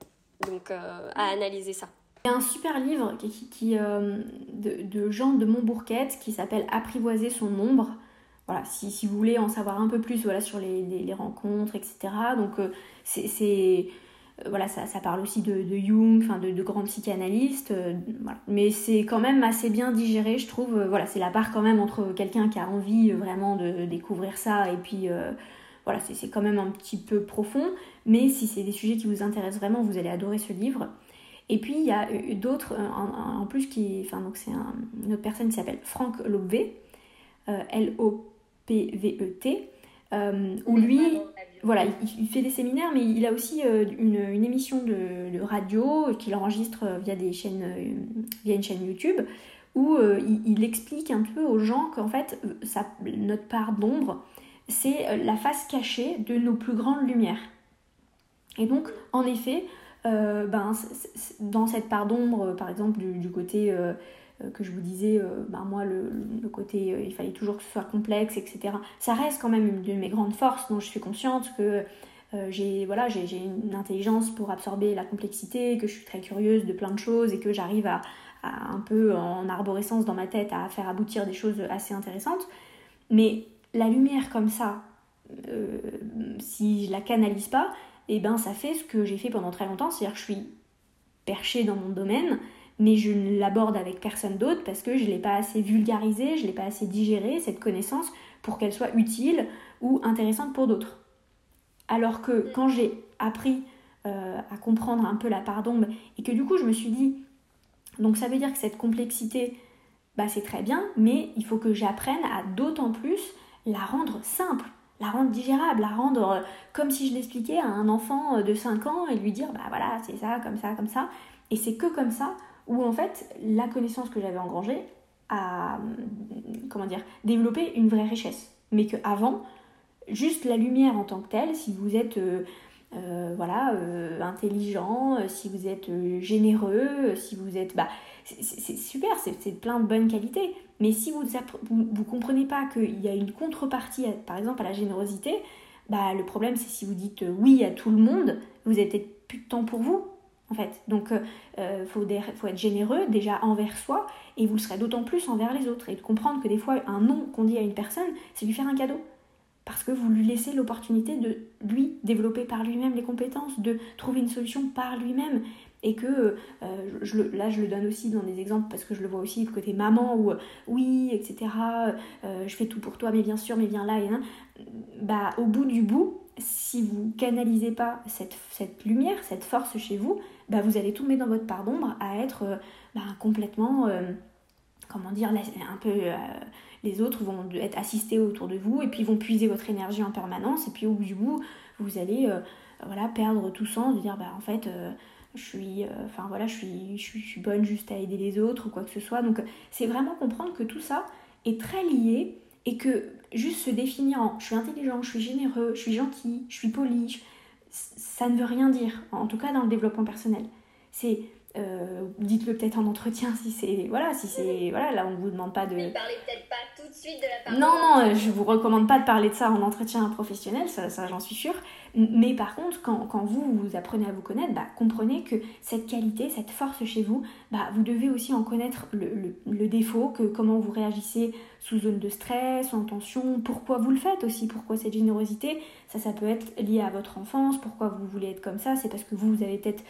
donc à analyser ça il y a un super livre qui de, Jean de Montbourquette qui s'appelle Apprivoiser son ombre voilà, si, vous voulez en savoir un peu plus voilà, sur les, rencontres, etc. Donc, euh, c'est. Euh, voilà, ça, parle aussi de, Jung, enfin de, grands psychanalystes, euh, mais c'est quand même assez bien digéré, je trouve. voilà, c'est la part quand même entre quelqu'un qui a envie vraiment de découvrir ça et puis voilà, c'est quand même un petit peu profond, mais si c'est des sujets qui vous intéressent vraiment, vous allez adorer ce livre. Et puis il y a d'autres en, plus qui, enfin donc c'est un, une autre personne qui s'appelle Franck Lobvé, L-O PVET, euh, où lui, voilà, il, fait des séminaires, mais il a aussi euh, une, émission de, radio qu'il enregistre via, des chaînes, euh, via une chaîne YouTube, où il, explique un peu aux gens qu'en fait, notre part d'ombre, c'est la face cachée de nos plus grandes lumières. Et donc, en effet, ben, dans cette part d'ombre, par exemple, du côté euh, que je vous disais, euh, ben moi, le, côté, euh, il fallait toujours que ce soit complexe, etc. Ça reste quand même une de mes grandes forces, dont je suis consciente que j'ai voilà, j'ai une intelligence pour absorber la complexité, que je suis très curieuse de plein de choses et que j'arrive à, un peu en arborescence dans ma tête à faire aboutir des choses assez intéressantes. Mais la lumière comme ça, si je la canalise pas, et eh ben ça fait ce que j'ai fait pendant très longtemps, c'est-à-dire que je suis perchée dans mon domaine, mais je ne l'aborde avec personne d'autre parce que je ne l'ai pas assez vulgarisé, je ne l'ai pas assez digéré, cette connaissance, pour qu'elle soit utile ou intéressante pour d'autres. Alors que quand j'ai appris euh, à comprendre un peu la part d'ombre et que du coup je me suis dit, donc ça veut dire que cette complexité, bah c'est très bien, mais il faut que j'apprenne à d'autant plus la rendre simple, la rendre digérable, la rendre euh, comme si je l'expliquais à un enfant de 5 ans et lui dire, bah voilà, c'est ça, comme ça, comme ça. Et c'est que comme ça où en fait la connaissance que j'avais engrangée a comment dire développé une vraie richesse mais qu'avant juste la lumière en tant que telle si vous êtes euh, euh, voilà euh, intelligent si vous êtes généreux si vous êtes bah c'est super c'est plein de bonnes qualités mais si vous vous, comprenez pas qu'il y a une contrepartie par exemple à la générosité bah le problème c'est si vous dites oui à tout le monde vous avez peut-être plus de temps pour vous en fait. Donc, il euh, euh, faut, faut, être généreux déjà envers soi et vous le serez d'autant plus envers les autres. Et de comprendre que des fois, un non qu'on dit à une personne, c'est lui faire un cadeau. Parce que vous lui laissez l'opportunité de lui développer par lui-même les compétences, de trouver une solution par lui-même. Et que euh, là, je le donne aussi dans des exemples parce que je le vois aussi du côté maman où oui, etc. je fais tout pour toi, mais bien sûr, mais viens là et là. Bah, au bout du bout, si vous canalisez pas cette, cette lumière, cette force chez vous, bah, vous allez tomber dans votre part d'ombre à être euh, bah, complètement, euh, comment dire, un peu... Euh, les autres vont être assistés autour de vous et puis vont puiser votre énergie en permanence et puis au bout du bout, vous allez voilà, perdre tout sens de dire bah en fait je suis enfin voilà je suis, je suis, je suis bonne juste à aider les autres ou quoi que ce soit donc c'est vraiment comprendre que tout ça est très lié et que juste se définir en je suis intelligent, je suis généreux, je suis gentil, je suis poli, ça ne veut rien dire, en tout cas dans le développement personnel. C'est euh, dites-le peut-être en entretien si c'est voilà si c'est voilà là on vous demande pas de mais parlez peut-être pas tout de suite de la part non non je vous recommande pas de parler de ça en entretien professionnel ça, ça j'en suis sûre mais par contre quand, vous vous apprenez à vous connaître bah, comprenez que cette qualité cette force chez vous bah, vous devez aussi en connaître le, défaut que comment vous réagissez sous zone de stress en tension pourquoi vous le faites aussi pourquoi cette générosité ça peut être lié à votre enfance pourquoi vous voulez être comme ça c'est parce que vous, vous avez peut-être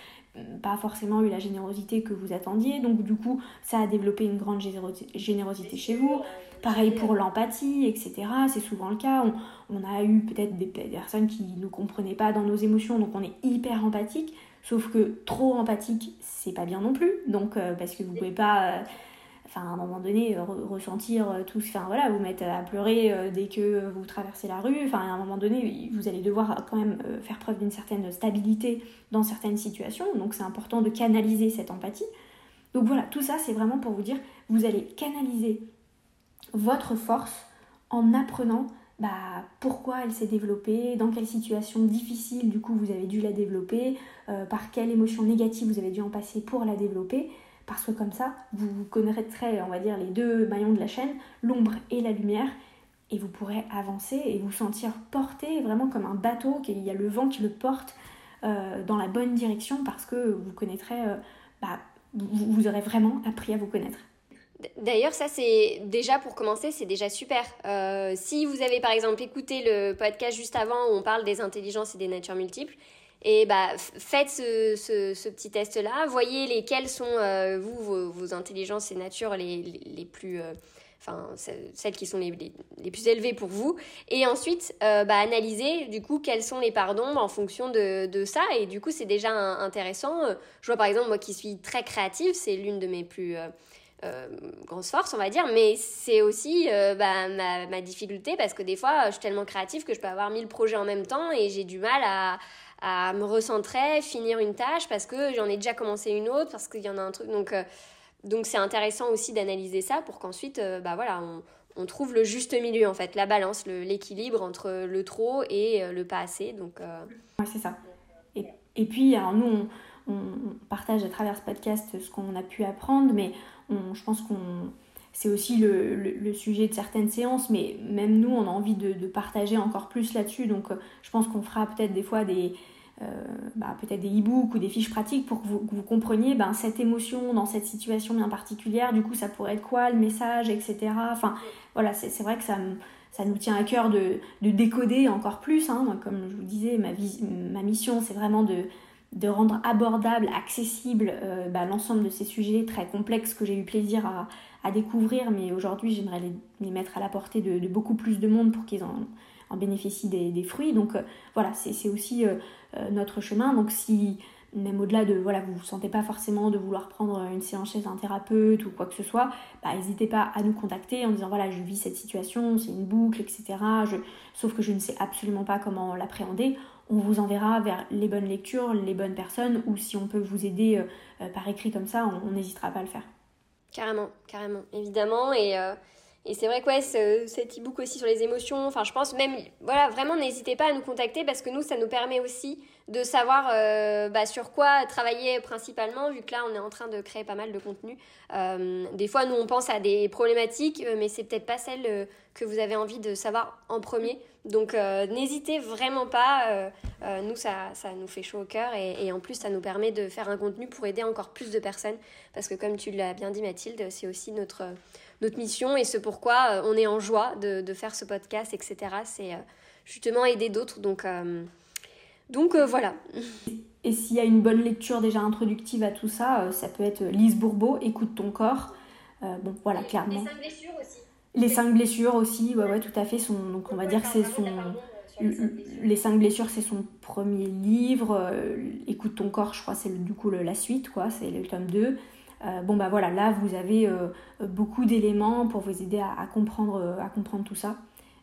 pas forcément eu la générosité que vous attendiez, donc du coup ça a développé une grande générosité chez vous. Pareil pour l'empathie, etc. C'est souvent le cas. On, a eu peut-être des personnes qui ne comprenaient pas dans nos émotions, donc on est hyper empathique. Sauf que trop empathique, c'est pas bien non plus. Donc euh, parce que vous pouvez pas euh, à un moment donné euh, ressentir tout enfin voilà vous mettre à pleurer dès que vous traversez la rue enfin à un moment donné vous allez devoir quand même faire preuve d'une certaine stabilité dans certaines situations donc c'est important de canaliser cette empathie donc voilà tout ça c'est vraiment pour vous dire vous allez canaliser votre force en apprenant bah, pourquoi elle s'est développée, dans quelle situation difficile du coup vous avez dû la développer, euh, par quelle émotion négative vous avez dû en passer pour la développer, parce que comme ça, vous connaîtrez, on va dire, les deux maillons de la chaîne, l'ombre et la lumière, et vous pourrez avancer et vous sentir porté vraiment comme un bateau, qu'il y a le vent qui le porte euh, dans la bonne direction, parce que vous connaîtrez, euh, bah, vous aurez vraiment appris à vous connaître. D'ailleurs, ça c'est déjà pour commencer, c'est déjà super. Euh, si vous avez par exemple écouté le podcast juste avant où on parle des intelligences et des natures multiples, et bah faites ce, petit test-là, voyez lesquelles sont euh, vous vos, intelligences et natures les, plus, euh, enfin celles qui sont les, plus élevées pour vous, et ensuite bah, analysez du coup quels sont les pardons en fonction de ça, et du coup c'est déjà intéressant. Je vois par exemple moi qui suis très créative, c'est l'une de mes plus euh, grosse force, on va dire, mais c'est aussi euh, bah, ma, ma, difficulté parce que des fois, je suis tellement créative que je peux avoir mille projets en même temps et j'ai du mal à, à, me recentrer, finir une tâche parce que j'en ai déjà commencé une autre, parce qu'il y en a un truc. Donc, euh, donc c'est intéressant aussi d'analyser ça pour qu'ensuite, bah voilà, on, on, trouve le juste milieu en fait, la balance, l'équilibre entre le trop et le pas assez. Donc, c'est ça. Et, et puis, alors nous, on, on partage à travers ce podcast ce qu'on a pu apprendre, mais je pense qu'on c'est aussi le, sujet de certaines séances, mais même nous, on a envie de, partager encore plus là-dessus. Donc, euh, je pense qu'on fera peut-être des fois des, euh, bah, peut-être des e-books ou des fiches pratiques pour que vous, compreniez ben, cette émotion dans cette situation bien particulière. Du coup, ça pourrait être quoi le message, etc. Enfin, voilà, c'est vrai que ça, nous tient à cœur de, décoder encore plus. Hein. comme je vous disais, ma, ma mission, c'est vraiment de de rendre abordable, accessible euh, bah, l'ensemble de ces sujets très complexes que j'ai eu plaisir à, découvrir, mais aujourd'hui j'aimerais les, mettre à la portée de, beaucoup plus de monde pour qu'ils en, bénéficient des, fruits. Donc euh, voilà, c'est aussi euh, notre chemin. Donc si même au-delà de voilà vous vous sentez pas forcément de vouloir prendre une séance chez un thérapeute ou quoi que ce soit, bah, n'hésitez pas à nous contacter en disant voilà je vis cette situation, c'est une boucle, etc. Sauf que je ne sais absolument pas comment l'appréhender on vous enverra vers les bonnes lectures, les bonnes personnes, ou si on peut vous aider euh, euh, par écrit comme ça, on n'hésitera pas à le faire. Carrément, carrément, évidemment. Et, euh, et c'est vrai que ouais, cet e-book aussi sur les émotions, enfin je pense même, voilà, vraiment n'hésitez pas à nous contacter parce que nous, ça nous permet aussi de savoir euh, bah, sur quoi travailler principalement, vu que là, on est en train de créer pas mal de contenu. Euh, des fois, nous, on pense à des problématiques, euh, mais c'est peut-être pas celles que vous avez envie de savoir en premier. Donc, n'hésitez vraiment pas. nous, ça, ça nous fait chaud au cœur et, et, en plus, ça nous permet de faire un contenu pour aider encore plus de personnes. Parce que, comme tu l'as bien dit, Mathilde, c'est aussi notre, notre mission et ce pourquoi on est en joie de, de faire ce podcast, etc. C'est justement aider d'autres. Donc, donc euh, voilà. Et s'il y a une bonne lecture déjà introductive à tout ça, euh, ça peut être Lise Bourbeau, Écoute ton corps. Euh, bon, voilà, clairement. Les cinq blessures aussi. Les cinq blessures aussi, ouais, ouais, tout à fait. Son, donc on va dire que c'est son. Les cinq blessures, c'est son premier livre. Écoute ton corps, je crois, c'est du coup la suite, quoi. C'est le tome 2. bon, bah voilà, là, vous avez beaucoup d'éléments pour vous aider à, comprendre, à comprendre tout ça.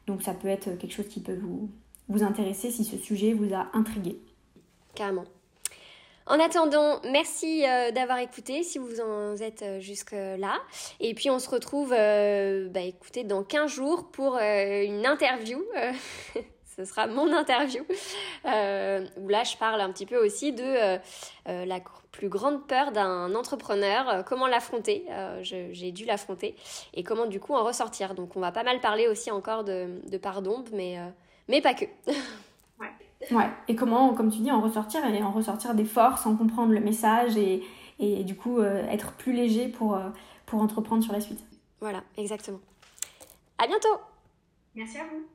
Donc ça peut être quelque chose qui peut vous, vous intéresser si ce sujet vous a intrigué. Carrément. En attendant, merci euh, d'avoir écouté si vous en êtes euh, jusque-là. Et puis on se retrouve euh, bah, écoutez, dans 15 jours pour une interview. ce sera mon interview. où là, je parle un petit peu aussi de la plus grande peur d'un entrepreneur, comment l'affronter. J'ai dû l'affronter. Et comment du coup en ressortir. Donc on va pas mal parler aussi encore de, de pardon, mais mais pas que. ouais. ouais. Et comment, comme tu dis, en ressortir et en ressortir des forces, en comprendre le message et, et du coup euh, être plus léger pour, euh, pour entreprendre sur la suite. Voilà, exactement. À bientôt. Merci à vous.